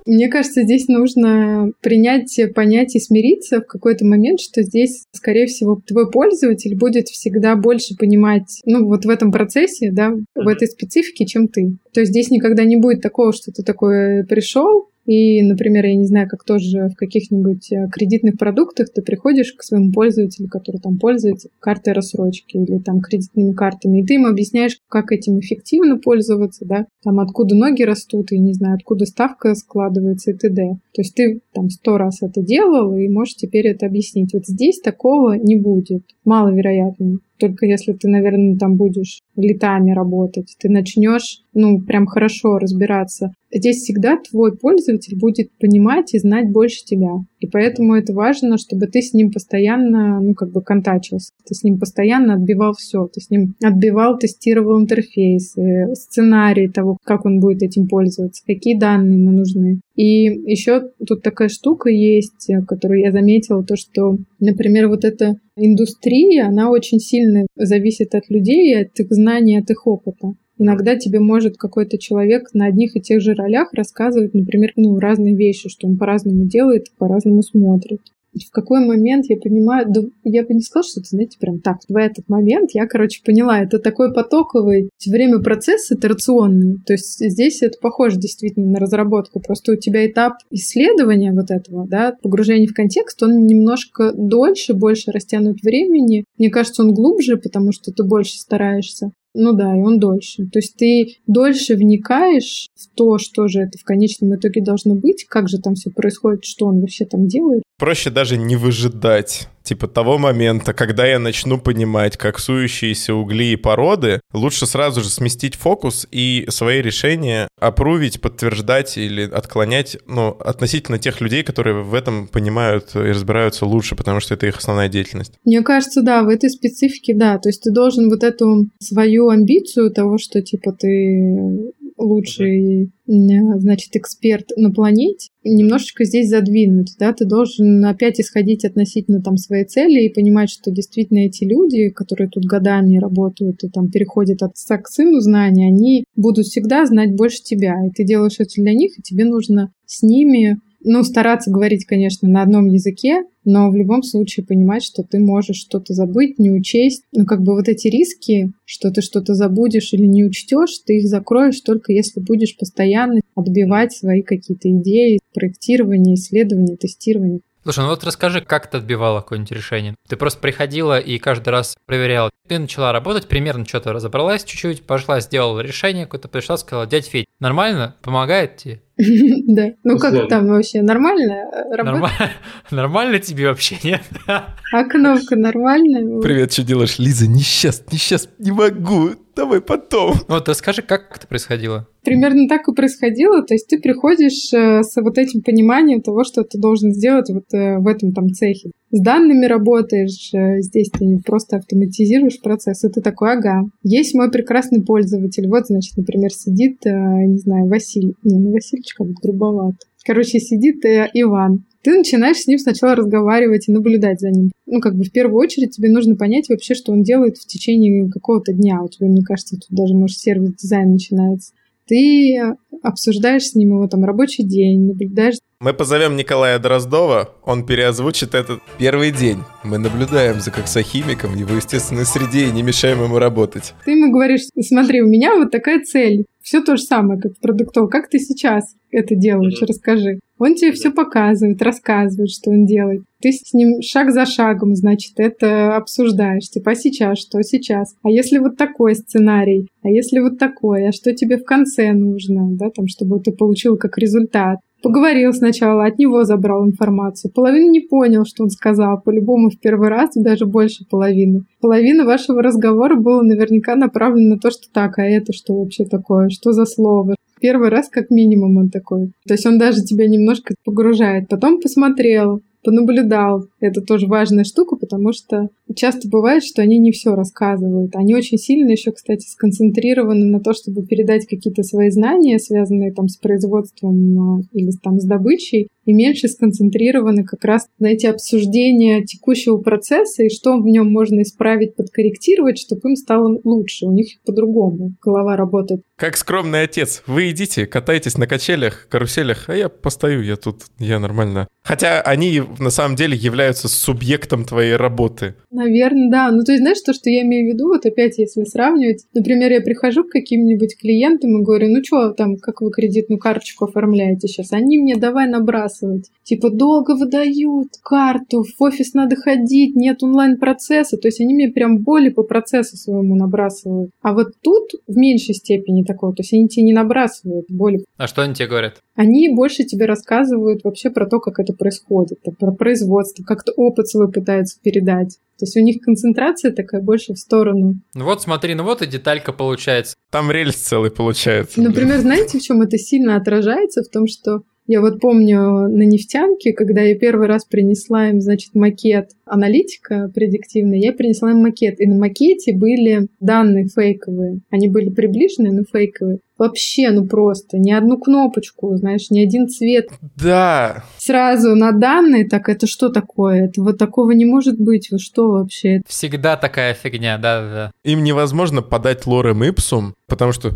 Мне кажется, здесь нужно принять, понять и смириться в какой-то момент, что здесь, скорее всего, твой пользователь будет всегда больше понимать, ну, вот в этом процессе, да, в этой специфике, чем ты. То есть здесь никогда не будет такого, что ты такой пришел, и, например, я не знаю, как тоже в каких-нибудь э, кредитных продуктах ты приходишь к своему пользователю, который там пользуется картой рассрочки или там кредитными картами, и ты ему объясняешь, как этим эффективно пользоваться, да, там откуда ноги растут, и не знаю, откуда ставка складывается и т.д. То есть ты там сто раз это делал и можешь теперь это объяснить. Вот здесь такого не будет, маловероятно. Только если ты, наверное, там будешь летами работать, ты начнешь, ну, прям хорошо разбираться. Здесь всегда твой пользователь будет понимать и знать больше тебя. И поэтому это важно, чтобы ты с ним постоянно, ну, как бы контачился. Ты с ним постоянно отбивал все. Ты с ним отбивал, тестировал интерфейс, сценарий того, как он будет этим пользоваться, какие данные ему нужны. И еще тут такая штука есть, которую я заметила, то, что, например, вот эта индустрия, она очень сильно зависит от людей, от их знаний, от их опыта. Иногда тебе может какой-то человек на одних и тех же ролях рассказывать, например, ну, разные вещи, что он по-разному делает, по-разному смотрит. В какой момент я понимаю, да я бы не сказала, что это, знаете, прям так, в этот момент я, короче, поняла, это такой потоковый время процесс итерационный, то есть здесь это похоже действительно на разработку, просто у тебя этап исследования вот этого, да, погружения в контекст, он немножко дольше, больше растянут времени, мне кажется, он глубже, потому что ты больше стараешься, ну да, и он дольше. То есть ты дольше вникаешь в то, что же это в конечном итоге должно быть, как же там все происходит, что он вообще там делает. Проще даже не выжидать типа того момента, когда я начну понимать, как сующиеся угли и породы, лучше сразу же сместить фокус и свои решения опрувить, подтверждать или отклонять, ну, относительно тех людей, которые в этом понимают и разбираются лучше, потому что это их основная деятельность. Мне кажется, да, в этой специфике, да, то есть ты должен вот эту свою амбицию того, что, типа, ты лучший, значит, эксперт на планете, немножечко здесь задвинуть, да, ты должен опять исходить относительно там своей цели и понимать, что действительно эти люди, которые тут годами работают и там переходят от сыну знания, они будут всегда знать больше тебя, и ты делаешь это для них, и тебе нужно с ними ну, стараться говорить, конечно, на одном языке, но в любом случае понимать, что ты можешь что-то забыть, не учесть. Ну, как бы вот эти риски, что ты что-то забудешь или не учтешь, ты их закроешь только если будешь постоянно отбивать свои какие-то идеи, проектирования, исследования, тестирования. Слушай, ну вот расскажи, как ты отбивала какое-нибудь решение? Ты просто приходила и каждый раз проверяла. Ты начала работать, примерно что-то разобралась чуть-чуть, пошла, сделала решение какое-то, пришла, сказала, дядь Федь, нормально? Помогает тебе? <laughs> Да. Ну как там вообще? Нормально? <laughs> Нормально тебе вообще, нет? <laughs> А кнопка нормальная? Привет, что делаешь? Лиза, не сейчас, не сейчас, не могу. Давай потом. Вот расскажи, как это происходило? Примерно так и происходило. То есть ты приходишь э, с вот этим пониманием того, что ты должен сделать вот э, в этом там цехе. С данными работаешь, э, здесь ты просто автоматизируешь процесс, и ты такой, ага, есть мой прекрасный пользователь. Вот, значит, например, сидит, не знаю, Василий. Не, ну Васильчик как грубовато. Короче, сидит Иван ты начинаешь с ним сначала разговаривать и наблюдать за ним. Ну, как бы в первую очередь тебе нужно понять вообще, что он делает в течение какого-то дня. У тебя, мне кажется, тут даже, может, сервис-дизайн начинается. Ты обсуждаешь с ним его там рабочий день, наблюдаешь. Мы позовем Николая Дроздова, он переозвучит этот первый день. Мы наблюдаем за коксохимиком в его естественной среде и не мешаем ему работать. Ты ему говоришь, смотри, у меня вот такая цель. Все то же самое, как в продуктов. Как ты сейчас это делаешь? Расскажи. Он тебе все показывает, рассказывает, что он делает. Ты с ним шаг за шагом, значит, это обсуждаешь. Типа, а сейчас что? Сейчас. А если вот такой сценарий? А если вот такой? А что тебе в конце нужно? Да, там, чтобы ты получил как результат. Поговорил сначала, от него забрал информацию. Половину не понял, что он сказал. По-любому в первый раз даже больше половины. Половина вашего разговора была наверняка направлена на то, что так, а это что вообще такое? Что за слово? Первый раз как минимум он такой. То есть он даже тебя немножко погружает. Потом посмотрел, понаблюдал. Это тоже важная штука, потому что часто бывает, что они не все рассказывают. Они очень сильно еще, кстати, сконцентрированы на то, чтобы передать какие-то свои знания, связанные там с производством а, или там с добычей, и меньше сконцентрированы как раз на эти обсуждения текущего процесса и что в нем можно исправить, подкорректировать, чтобы им стало лучше. У них по-другому голова работает. Как скромный отец. Вы идите, катайтесь на качелях, каруселях, а я постою, я тут, я нормально. Хотя они на самом деле являются субъектом твоей работы. Наверное, да. Ну, то есть, знаешь, то, что я имею в виду, вот опять, если сравнивать, например, я прихожу к каким-нибудь клиентам и говорю, ну что там, как вы кредитную карточку оформляете сейчас? Они мне давай набрасывать. Типа, долго выдают карту, в офис надо ходить, нет онлайн-процесса. То есть, они мне прям боли по процессу своему набрасывают. А вот тут в меньшей степени такого. То есть, они тебе не набрасывают боли. А что они тебе говорят? Они больше тебе рассказывают вообще про то, как это происходит, про производство, как-то опыт свой пытаются передать. То есть у них концентрация такая больше в сторону. Ну вот смотри, ну вот и деталька получается. Там рельс целый получается. Например, знаете, в чем это сильно отражается? В том, что я вот помню на нефтянке, когда я первый раз принесла им, значит, макет аналитика предиктивный, я принесла им макет. И на макете были данные фейковые. Они были приближены, но фейковые. Вообще, ну просто, ни одну кнопочку, знаешь, ни один цвет. Да. Сразу на данные, так это что такое? Это вот такого не может быть, вы что вообще? Всегда такая фигня, да-да. Им невозможно подать лорем ипсум, потому что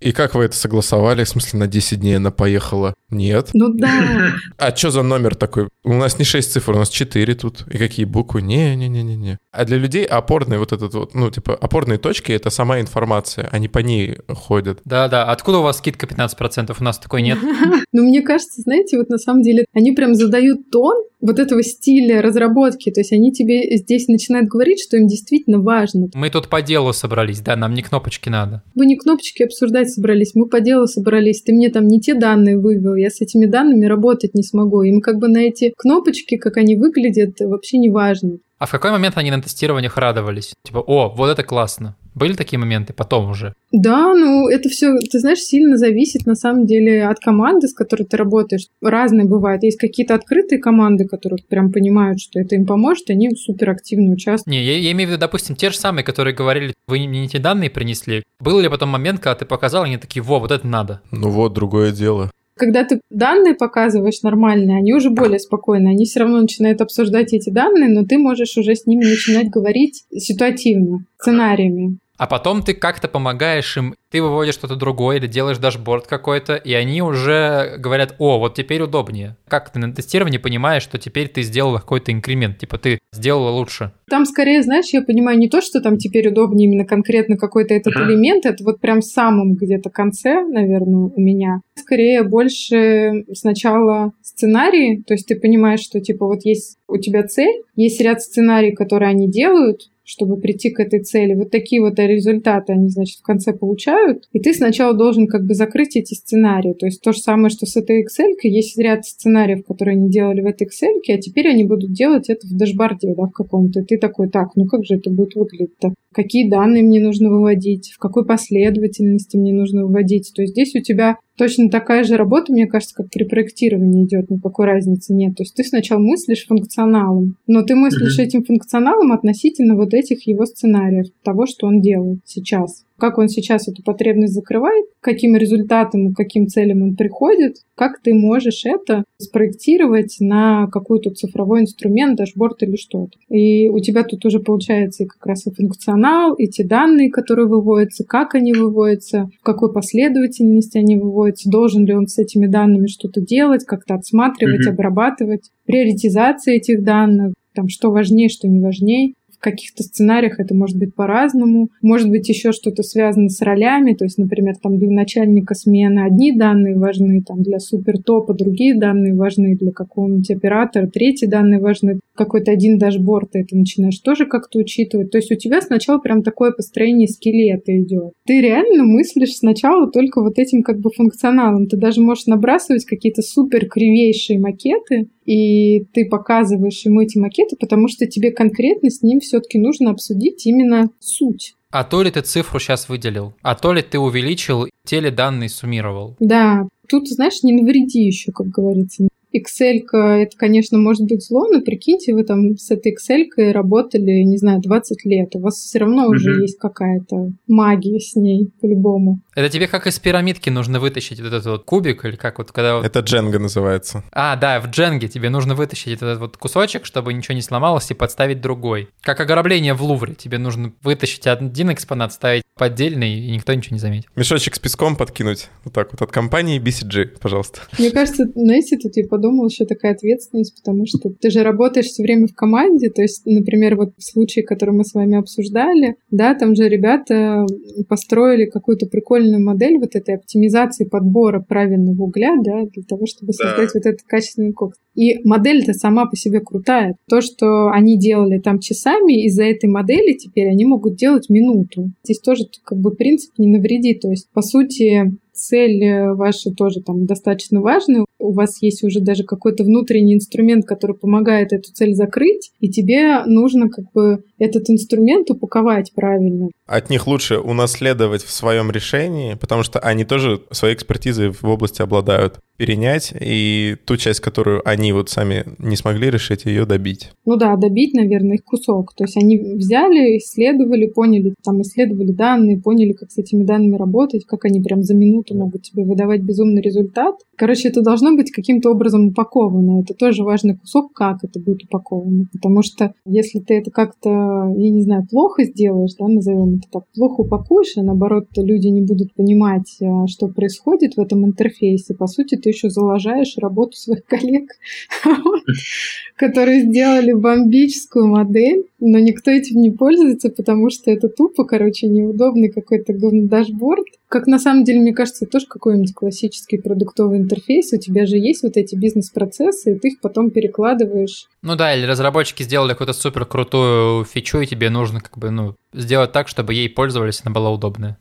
и как вы это согласовали? В смысле, на 10 дней она поехала? Нет. Ну да. <laughs> А что за номер такой? У нас не 6 цифр, у нас 4 тут. И какие буквы? Не-не-не-не-не. А для людей опорные вот этот вот, ну, типа, опорные точки — это сама информация. Они по ней ходят. Да-да. Откуда у вас скидка 15%? У нас такой нет. <laughs> Ну, мне кажется, знаете, вот на самом деле они прям задают тон вот этого стиля разработки. То есть они тебе здесь начинают говорить, что им действительно важно. Мы тут по делу собрались, да, нам не кнопочки надо. Вы не кнопочки обсуждать собрались, мы по делу собрались. Ты мне там не те данные вывел, я с этими данными работать не смогу. Им как бы на эти кнопочки, как они выглядят, вообще не важно. А в какой момент они на тестированиях радовались? Типа, о, вот это классно. Были такие моменты потом уже? Да, ну это все, ты знаешь, сильно зависит на самом деле от команды, с которой ты работаешь. Разные бывают. Есть какие-то открытые команды, которые прям понимают, что это им поможет, они супер активно участвуют. Не, я, я имею в виду, допустим, те же самые, которые говорили, вы мне не те данные принесли. Был ли потом момент, когда ты показал, они такие, во, вот это надо? Ну вот, другое дело. Когда ты данные показываешь нормальные, они уже более спокойны. Они все равно начинают обсуждать эти данные, но ты можешь уже с ними начинать говорить ситуативно, сценариями. А потом ты как-то помогаешь им, ты выводишь что-то другое или делаешь дашборд какой-то, и они уже говорят, о, вот теперь удобнее. Как ты на тестировании понимаешь, что теперь ты сделал какой-то инкремент, типа ты сделала лучше? Там скорее, знаешь, я понимаю не то, что там теперь удобнее именно конкретно какой-то этот uh-huh. элемент, это вот прям в самом где-то конце, наверное, у меня. Скорее больше сначала сценарии, то есть ты понимаешь, что типа вот есть у тебя цель, есть ряд сценариев, которые они делают, чтобы прийти к этой цели. Вот такие вот результаты они, значит, в конце получают. И ты сначала должен как бы закрыть эти сценарии. То есть то же самое, что с этой Excel, есть ряд сценариев, которые они делали в этой Excel, а теперь они будут делать это в дашборде, да, в каком-то. И ты такой, так, ну как же это будет выглядеть-то? Какие данные мне нужно выводить? В какой последовательности мне нужно выводить? То есть здесь у тебя точно такая же работа, мне кажется, как при проектировании идет, никакой разницы нет. То есть ты сначала мыслишь функционалом, но ты мыслишь mm-hmm. этим функционалом относительно вот этих его сценариев, того, что он делает сейчас как он сейчас эту потребность закрывает, каким результатом, к каким целям он приходит, как ты можешь это спроектировать на какой-то цифровой инструмент, дашборд или что-то. И у тебя тут уже получается и как раз и функционал, и те данные, которые выводятся, как они выводятся, в какой последовательности они выводятся, должен ли он с этими данными что-то делать, как-то отсматривать, mm-hmm. обрабатывать, приоритизация этих данных, там, что важнее, что не важнее. В каких-то сценариях это может быть по-разному. Может быть еще что-то связано с ролями, то есть, например, там для начальника смены одни данные важны, там для супертопа другие данные важны, для какого-нибудь оператора третьи данные важны. Какой-то один дашборд ты это начинаешь тоже как-то учитывать. То есть у тебя сначала прям такое построение скелета идет. Ты реально мыслишь сначала только вот этим как бы функционалом. Ты даже можешь набрасывать какие-то супер кривейшие макеты, и ты показываешь ему эти макеты, потому что тебе конкретно с ним все-таки нужно обсудить именно суть. А то ли ты цифру сейчас выделил, а то ли ты увеличил, те ли данные суммировал. Да, тут, знаешь, не навреди еще, как говорится. Excel, это, конечно, может быть зло, но прикиньте, вы там с этой Excel работали, не знаю, 20 лет. У вас все равно уже mm-hmm. есть какая-то магия с ней, по-любому. Это тебе как из пирамидки нужно вытащить вот этот вот кубик, или как вот когда... Это дженга называется. А, да, в дженге тебе нужно вытащить этот вот кусочек, чтобы ничего не сломалось, и подставить другой. Как ограбление в Лувре. Тебе нужно вытащить один экспонат, ставить поддельный, и никто ничего не заметит. Мешочек с песком подкинуть. Вот так вот от компании BCG, пожалуйста. Мне кажется, знаете, тут я подумала, еще такая ответственность, потому что ты же работаешь все время в команде, то есть, например, вот в случае, который мы с вами обсуждали, да, там же ребята построили какую-то прикольную модель вот этой оптимизации подбора правильного угля, да, для того, чтобы создать да. вот этот качественный кокс. И модель-то сама по себе крутая. То, что они делали там часами, из-за этой модели теперь они могут делать минуту. Здесь тоже как бы принцип не навреди. То есть, по сути, цель э, ваша тоже там достаточно важная, у вас есть уже даже какой-то внутренний инструмент, который помогает эту цель закрыть, и тебе нужно как бы этот инструмент упаковать правильно. От них лучше унаследовать в своем решении, потому что они тоже своей экспертизой в области обладают перенять и ту часть, которую они вот сами не смогли решить, ее добить. Ну да, добить, наверное, их кусок. То есть они взяли, исследовали, поняли, там исследовали данные, поняли, как с этими данными работать, как они прям за минуту могут тебе выдавать безумный результат. Короче, это должно быть каким-то образом упаковано. Это тоже важный кусок, как это будет упаковано. Потому что если ты это как-то, я не знаю, плохо сделаешь, да, назовем это так, плохо упакуешь, а наоборот, люди не будут понимать, а, что происходит в этом интерфейсе, по сути, ты еще залажаешь работу своих <laughs> коллег, которые сделали бомбическую модель, но никто этим не пользуется, потому что это тупо, короче, неудобный какой-то дашборд. Как на самом деле, мне кажется, тоже какой-нибудь классический продуктовый интерфейс. У тебя же есть вот эти бизнес-процессы, и ты их потом перекладываешь. Ну да, или разработчики сделали какую-то супер крутую фичу, и тебе нужно как бы, ну, сделать так, чтобы ей пользовались, она была удобная.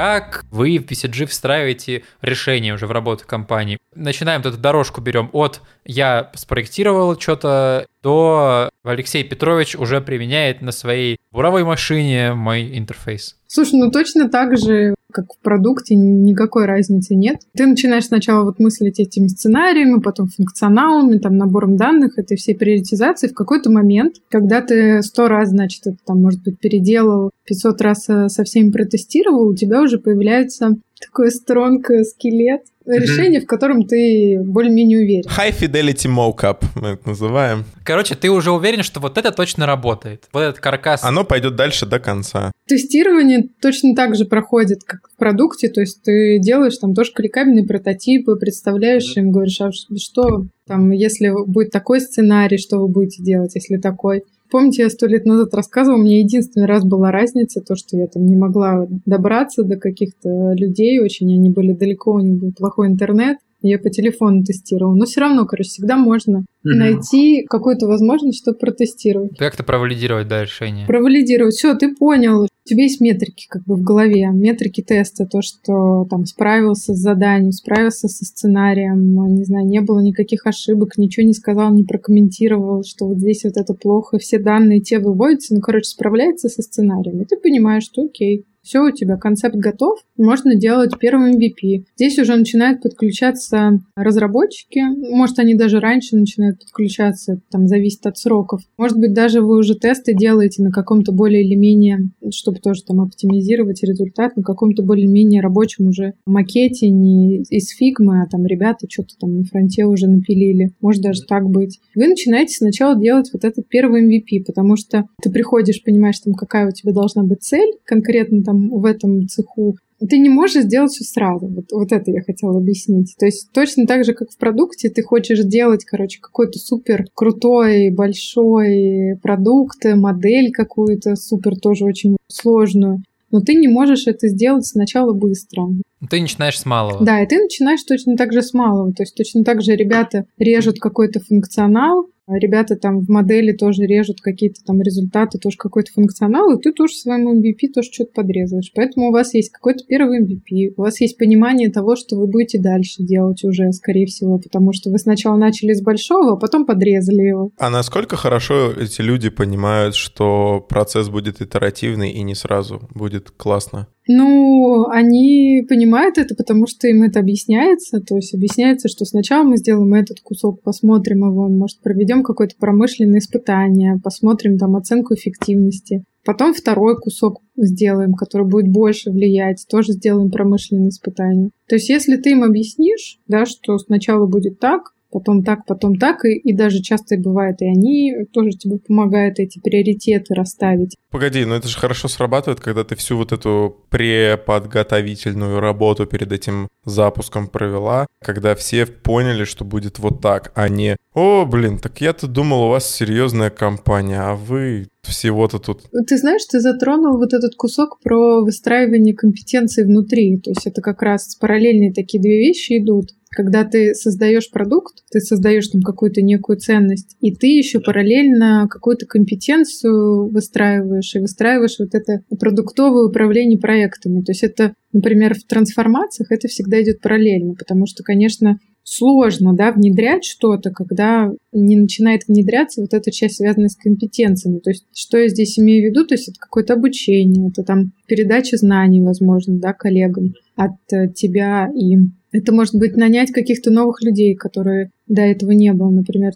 Как вы в BCG встраиваете решение уже в работу компании? Начинаем эту дорожку берем от «я спроектировал что-то» до Алексей Петрович уже применяет на своей буровой машине мой интерфейс. Слушай, ну точно так же как в продукте, никакой разницы нет. Ты начинаешь сначала вот мыслить этими сценариями, потом функционалами, там, набором данных, этой всей приоритизации. В какой-то момент, когда ты сто раз, значит, это там, может быть, переделал, 500 раз э, со всеми протестировал, у тебя уже появляется такой стронг скелет решение, в котором ты более-менее уверен. High Fidelity Mockup мы это называем. Короче, ты уже уверен, что вот это точно работает. Вот этот каркас. Оно пойдет дальше до конца. Тестирование точно так же проходит, как в продукте, то есть ты делаешь там тоже кликабельные прототипы, представляешь им, говоришь, а что там, если будет такой сценарий, что вы будете делать, если такой. Помните, я сто лет назад рассказывала, мне единственный раз была разница, то, что я там не могла добраться до каких-то людей, очень они были далеко, у них был плохой интернет, я по телефону тестировала. Но все равно, короче, всегда можно угу. найти какую-то возможность, чтобы протестировать. Как-то провалидировать, да, решение. Провалидировать. Все, ты понял. Тебя есть метрики как бы в голове. Метрики теста. То, что там справился с заданием, справился со сценарием, не знаю, не было никаких ошибок, ничего не сказал, не прокомментировал, что вот здесь вот это плохо. Все данные те выводятся. Ну, короче, справляется со сценарием. И ты понимаешь, что окей, все, у тебя концепт готов, можно делать первым MVP. Здесь уже начинают подключаться разработчики, может, они даже раньше начинают подключаться, там зависит от сроков. Может быть, даже вы уже тесты делаете на каком-то более или менее, чтобы тоже там оптимизировать результат, на каком-то более-менее рабочем уже макете, не из фигмы, а там ребята что-то там на фронте уже напилили. Может даже так быть. Вы начинаете сначала делать вот этот первый MVP, потому что ты приходишь, понимаешь, там, какая у тебя должна быть цель конкретно там в этом цеху, ты не можешь сделать все сразу. Вот, вот это я хотела объяснить. То есть точно так же, как в продукте, ты хочешь делать, короче, какой-то супер крутой, большой продукт, модель какую-то супер тоже очень сложную. Но ты не можешь это сделать сначала быстро. Ты начинаешь с малого. Да, и ты начинаешь точно так же с малого. То есть точно так же ребята режут какой-то функционал, Ребята там в модели тоже режут какие-то там результаты, тоже какой-то функционал, и ты тоже своему MVP тоже что-то подрезаешь. Поэтому у вас есть какой-то первый MVP, у вас есть понимание того, что вы будете дальше делать уже, скорее всего, потому что вы сначала начали с большого, а потом подрезали его. А насколько хорошо эти люди понимают, что процесс будет итеративный и не сразу будет классно? Ну, они понимают это, потому что им это объясняется. То есть объясняется, что сначала мы сделаем этот кусок, посмотрим его, может, проведем какое-то промышленное испытание, посмотрим там оценку эффективности. Потом второй кусок сделаем, который будет больше влиять, тоже сделаем промышленное испытание. То есть если ты им объяснишь, да, что сначала будет так, потом так, потом так, и, и даже часто бывает, и они тоже тебе помогают эти приоритеты расставить. Погоди, но это же хорошо срабатывает, когда ты всю вот эту преподготовительную работу перед этим запуском провела, когда все поняли, что будет вот так, а не «О, блин, так я-то думал, у вас серьезная компания, а вы всего-то тут». Ты знаешь, ты затронул вот этот кусок про выстраивание компетенций внутри, то есть это как раз параллельные такие две вещи идут когда ты создаешь продукт, ты создаешь там какую-то некую ценность, и ты еще параллельно какую-то компетенцию выстраиваешь и выстраиваешь вот это продуктовое управление проектами. То есть это, например, в трансформациях это всегда идет параллельно, потому что, конечно, сложно, да, внедрять что-то, когда не начинает внедряться вот эта часть, связанная с компетенциями. То есть, что я здесь имею в виду? То есть, это какое-то обучение, это там передача знаний, возможно, да, коллегам от э, тебя им. Это может быть нанять каких-то новых людей, которые до этого не было. Например,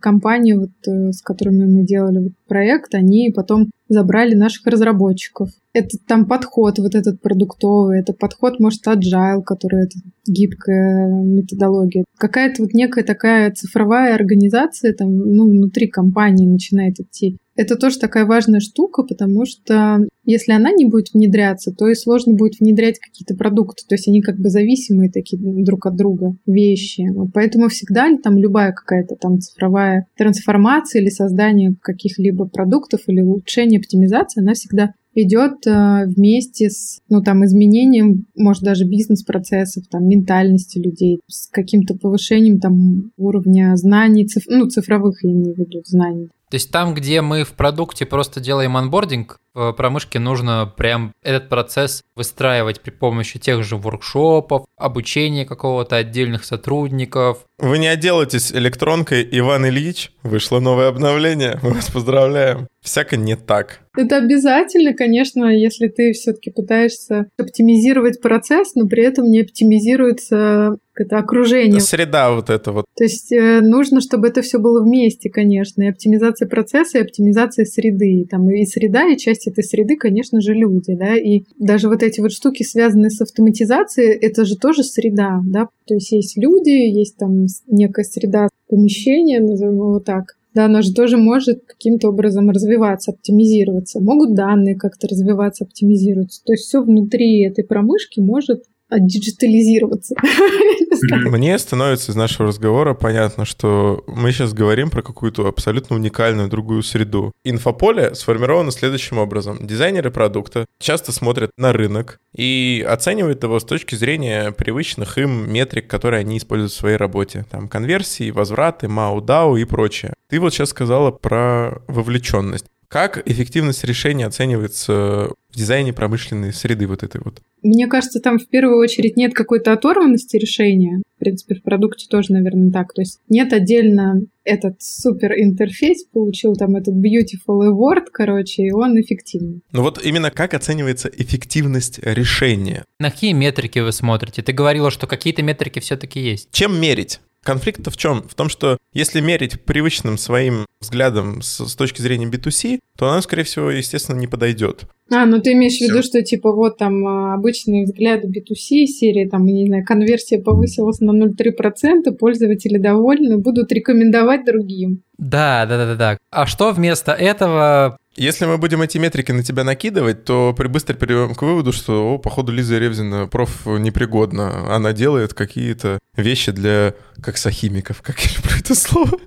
компании, вот, э, с которыми мы делали проект, они потом забрали наших разработчиков. Это там подход вот этот продуктовый, это подход, может, agile, который это гибкая методология. Какая-то вот некая такая цифровая организация там, ну, внутри компании начинает идти. Это тоже такая важная штука, потому что если она не будет внедряться, то и сложно будет внедрять какие-то продукты. То есть они как бы зависимые такие друг от друга вещи. Поэтому всегда там любая какая-то там цифровая трансформация или создание каких-либо продуктов или улучшение оптимизации, она всегда идет э, вместе с ну, там, изменением, может, даже бизнес-процессов, там, ментальности людей, с каким-то повышением там, уровня знаний, циф... ну, цифровых, я имею в виду, знаний. То есть там, где мы в продукте просто делаем анбординг, в промышке нужно прям этот процесс выстраивать при помощи тех же воркшопов, обучения какого-то отдельных сотрудников. Вы не отделаетесь электронкой, Иван Ильич. Вышло новое обновление, мы вас поздравляем. Всяко не так. Это обязательно, конечно, если ты все-таки пытаешься оптимизировать процесс, но при этом не оптимизируется это окружение. Среда вот это вот. То есть э, нужно, чтобы это все было вместе, конечно, и оптимизация процесса, и оптимизация среды. Там и среда, и часть этой среды, конечно же, люди, да, и даже вот эти вот штуки, связанные с автоматизацией, это же тоже среда, да, то есть есть люди, есть там некая среда помещения, назовем его так, да, оно же тоже может каким-то образом развиваться, оптимизироваться. Могут данные как-то развиваться, оптимизироваться. То есть все внутри этой промышки может диджитализироваться. <laughs> Мне становится из нашего разговора понятно, что мы сейчас говорим про какую-то абсолютно уникальную другую среду. Инфополе сформировано следующим образом. Дизайнеры продукта часто смотрят на рынок и оценивают его с точки зрения привычных им метрик, которые они используют в своей работе. Там конверсии, возвраты, DAO и прочее. Ты вот сейчас сказала про вовлеченность. Как эффективность решения оценивается в дизайне промышленной среды вот этой вот? Мне кажется, там в первую очередь нет какой-то оторванности решения. В принципе, в продукте тоже, наверное, так. То есть нет отдельно этот супер интерфейс, получил там этот beautiful award, короче, и он эффективный. Ну вот именно как оценивается эффективность решения? На какие метрики вы смотрите? Ты говорила, что какие-то метрики все-таки есть. Чем мерить? Конфликт в чем? В том, что если мерить привычным своим взглядом с, с точки зрения B2C, то она, скорее всего, естественно, не подойдет. А, ну ты имеешь Все. в виду, что типа вот там а, обычные взгляды B2C серии, там, не знаю, конверсия повысилась на 0,3%, пользователи довольны, будут рекомендовать другим. Да, да, да, да, да. А что вместо этого если мы будем эти метрики на тебя накидывать, то при быстро перейдем к выводу, что, о, походу, Лиза Ревзина проф непригодна. Она делает какие-то вещи для коксохимиков, как я люблю это слово.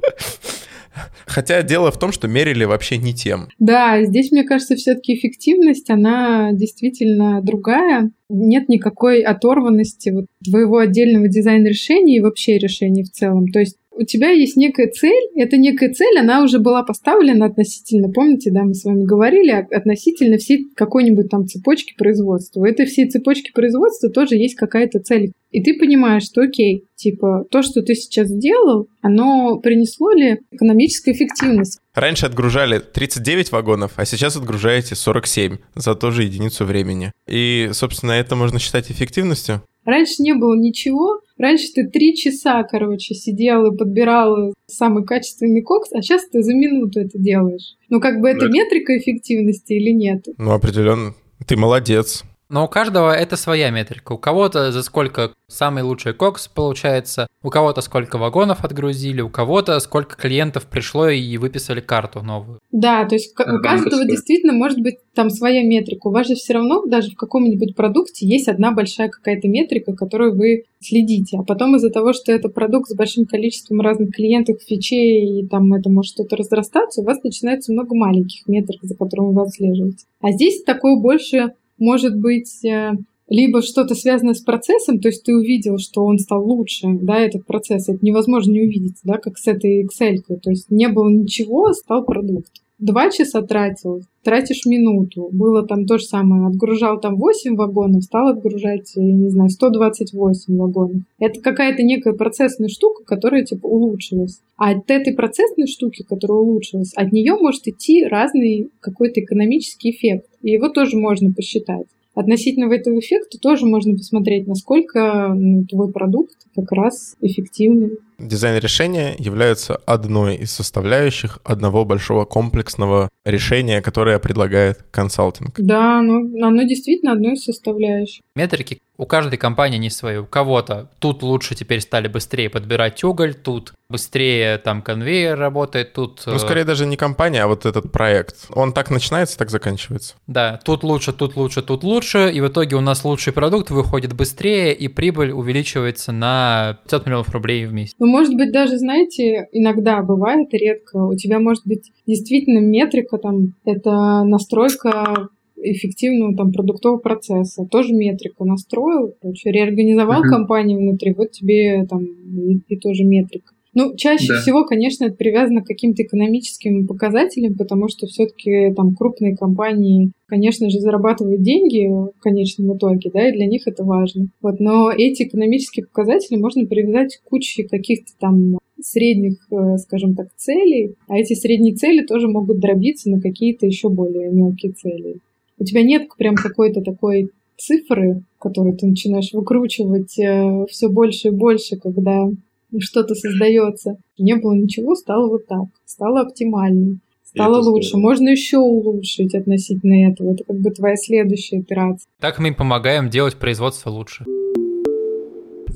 Хотя дело в том, что мерили вообще не тем. Да, здесь, мне кажется, все-таки эффективность, она действительно другая. Нет никакой оторванности вот твоего отдельного дизайн решения и вообще решений в целом. То есть у тебя есть некая цель, эта некая цель, она уже была поставлена относительно, помните, да, мы с вами говорили, относительно всей какой-нибудь там цепочки производства. У этой всей цепочки производства тоже есть какая-то цель. И ты понимаешь, что окей, типа, то, что ты сейчас сделал, оно принесло ли экономическую эффективность? Раньше отгружали 39 вагонов, а сейчас отгружаете 47 за ту же единицу времени. И, собственно, это можно считать эффективностью? Раньше не было ничего. Раньше ты три часа, короче, сидел и подбирал самый качественный кокс, а сейчас ты за минуту это делаешь. Ну, как бы это да. метрика эффективности или нет? Ну, определенно. Ты молодец. Но у каждого это своя метрика. У кого-то за сколько самый лучший кокс получается, у кого-то сколько вагонов отгрузили, у кого-то сколько клиентов пришло и выписали карту новую. Да, то есть у каждого действительно может быть там своя метрика. У вас же все равно даже в каком-нибудь продукте есть одна большая какая-то метрика, которую вы следите. А потом из-за того, что это продукт с большим количеством разных клиентов, фичей, и там это может что-то разрастаться, у вас начинается много маленьких метрик, за которыми вы отслеживаете. А здесь такое больше может быть э, либо что-то связано с процессом, то есть ты увидел, что он стал лучше, да, этот процесс, это невозможно не увидеть, да, как с этой Excel, то есть не было ничего, стал продукт. Два часа тратил, тратишь минуту. Было там то же самое. Отгружал там 8 вагонов, стал отгружать, я не знаю, 128 вагонов. Это какая-то некая процессная штука, которая типа улучшилась. А от этой процессной штуки, которая улучшилась, от нее может идти разный какой-то экономический эффект. И его тоже можно посчитать. Относительно этого эффекта тоже можно посмотреть, насколько ну, твой продукт как раз эффективный. Дизайн решения является одной из составляющих одного большого комплексного решения, которое предлагает консалтинг. Да, ну, оно действительно одно из составляющих. Метрики у каждой компании не свои. У кого-то тут лучше теперь стали быстрее подбирать уголь, тут быстрее там конвейер работает, тут... Ну, скорее даже не компания, а вот этот проект. Он так начинается, так заканчивается. Да, тут лучше, тут лучше, тут лучше, и в итоге у нас лучший продукт выходит быстрее, и прибыль увеличивается на 500 миллионов рублей в месяц. Ну, может быть, даже, знаете, иногда бывает, редко, у тебя может быть действительно метрика, там, это настройка эффективного там продуктового процесса. Тоже метрика настроил, короче, реорганизовал uh-huh. компанию внутри, вот тебе там и, и тоже метрика. Ну, чаще да. всего, конечно, это привязано к каким-то экономическим показателям, потому что все-таки там крупные компании, конечно же, зарабатывают деньги в конечном итоге, да, и для них это важно. Вот, но эти экономические показатели можно привязать к куче каких-то там средних, э, скажем так, целей, а эти средние цели тоже могут дробиться на какие-то еще более мелкие цели. У тебя нет прям какой-то такой цифры, которые ты начинаешь выкручивать э, все больше и больше, когда что-то создается. Не было ничего, стало вот так. Стало оптимальнее. Стало лучше. Здорово. Можно еще улучшить относительно этого. Это как бы твоя следующая операция. Так мы им помогаем делать производство лучше.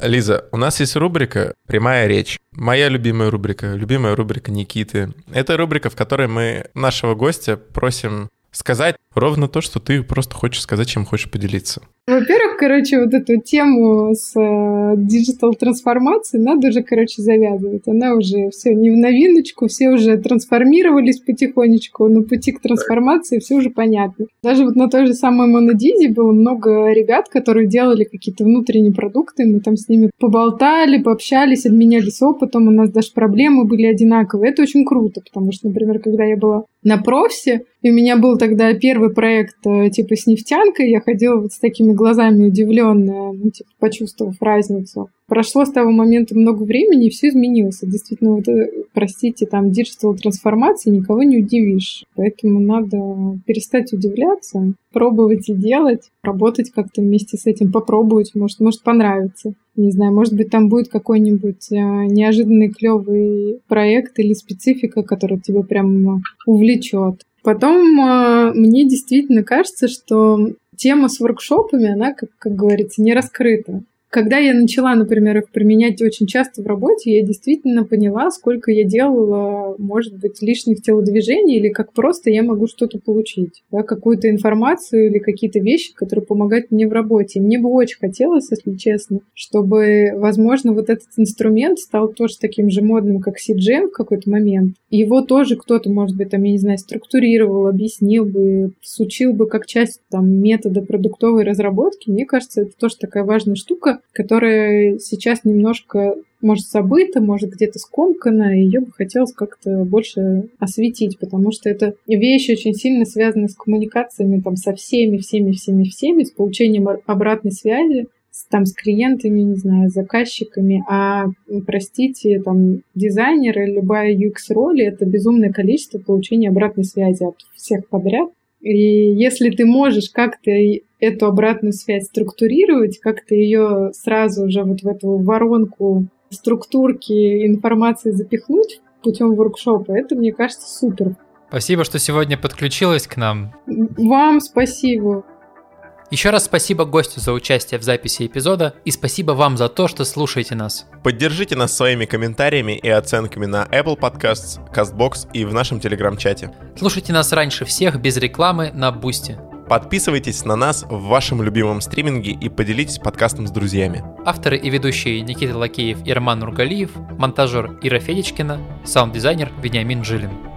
Лиза, у нас есть рубрика «Прямая речь». Моя любимая рубрика, любимая рубрика Никиты. Это рубрика, в которой мы нашего гостя просим сказать ровно то, что ты просто хочешь сказать, чем хочешь поделиться. Во-первых, короче, вот эту тему с э, digital трансформацией надо уже, короче, завязывать. Она уже все не в новиночку, все уже трансформировались потихонечку, на пути к трансформации все уже понятно. Даже вот на той же самой Монодизе было много ребят, которые делали какие-то внутренние продукты, мы там с ними поболтали, пообщались, обменялись опытом, у нас даже проблемы были одинаковые. Это очень круто, потому что, например, когда я была на профсе, и у меня был тогда первый проект э, типа с нефтянкой, я ходила вот с такими глазами удивленная, ну, типа, почувствовав разницу. Прошло с того момента много времени, и все изменилось. Действительно, вот, э, простите, там, digital трансформации никого не удивишь. Поэтому надо перестать удивляться, пробовать и делать, работать как-то вместе с этим, попробовать, может, может понравится. Не знаю, может быть, там будет какой-нибудь э, неожиданный клевый проект или специфика, которая тебя прям увлечет. Потом э, мне действительно кажется, что тема с воркшопами, она, как, как говорится, не раскрыта. Когда я начала, например, их применять очень часто в работе, я действительно поняла, сколько я делала, может быть, лишних телодвижений, или как просто я могу что-то получить, да, какую-то информацию или какие-то вещи, которые помогают мне в работе. Мне бы очень хотелось, если честно, чтобы, возможно, вот этот инструмент стал тоже таким же модным, как CGM в какой-то момент. Его тоже кто-то, может быть, там, я не знаю, структурировал, объяснил бы, сучил бы как часть там метода продуктовой разработки. Мне кажется, это тоже такая важная штука, которая сейчас немножко может, забыта, может, где-то скомкана, и ее бы хотелось как-то больше осветить, потому что это вещь очень сильно связана с коммуникациями там, со всеми, всеми, всеми, всеми, с получением обратной связи, с, там, с клиентами, не знаю, с заказчиками, а, простите, там, дизайнеры, любая UX-роль — это безумное количество получения обратной связи от всех подряд. И если ты можешь как-то эту обратную связь структурировать, как-то ее сразу же вот в эту воронку структурки информации запихнуть путем воркшопа, это, мне кажется, супер. Спасибо, что сегодня подключилась к нам. Вам спасибо. Еще раз спасибо гостю за участие в записи эпизода и спасибо вам за то, что слушаете нас. Поддержите нас своими комментариями и оценками на Apple Podcasts, CastBox и в нашем телеграм-чате. Слушайте нас раньше всех без рекламы на Boosty. Подписывайтесь на нас в вашем любимом стриминге и поделитесь подкастом с друзьями. Авторы и ведущие Никита Лакеев и Роман Нургалиев, монтажер Ира Федичкина, саунд-дизайнер Вениамин Жилин.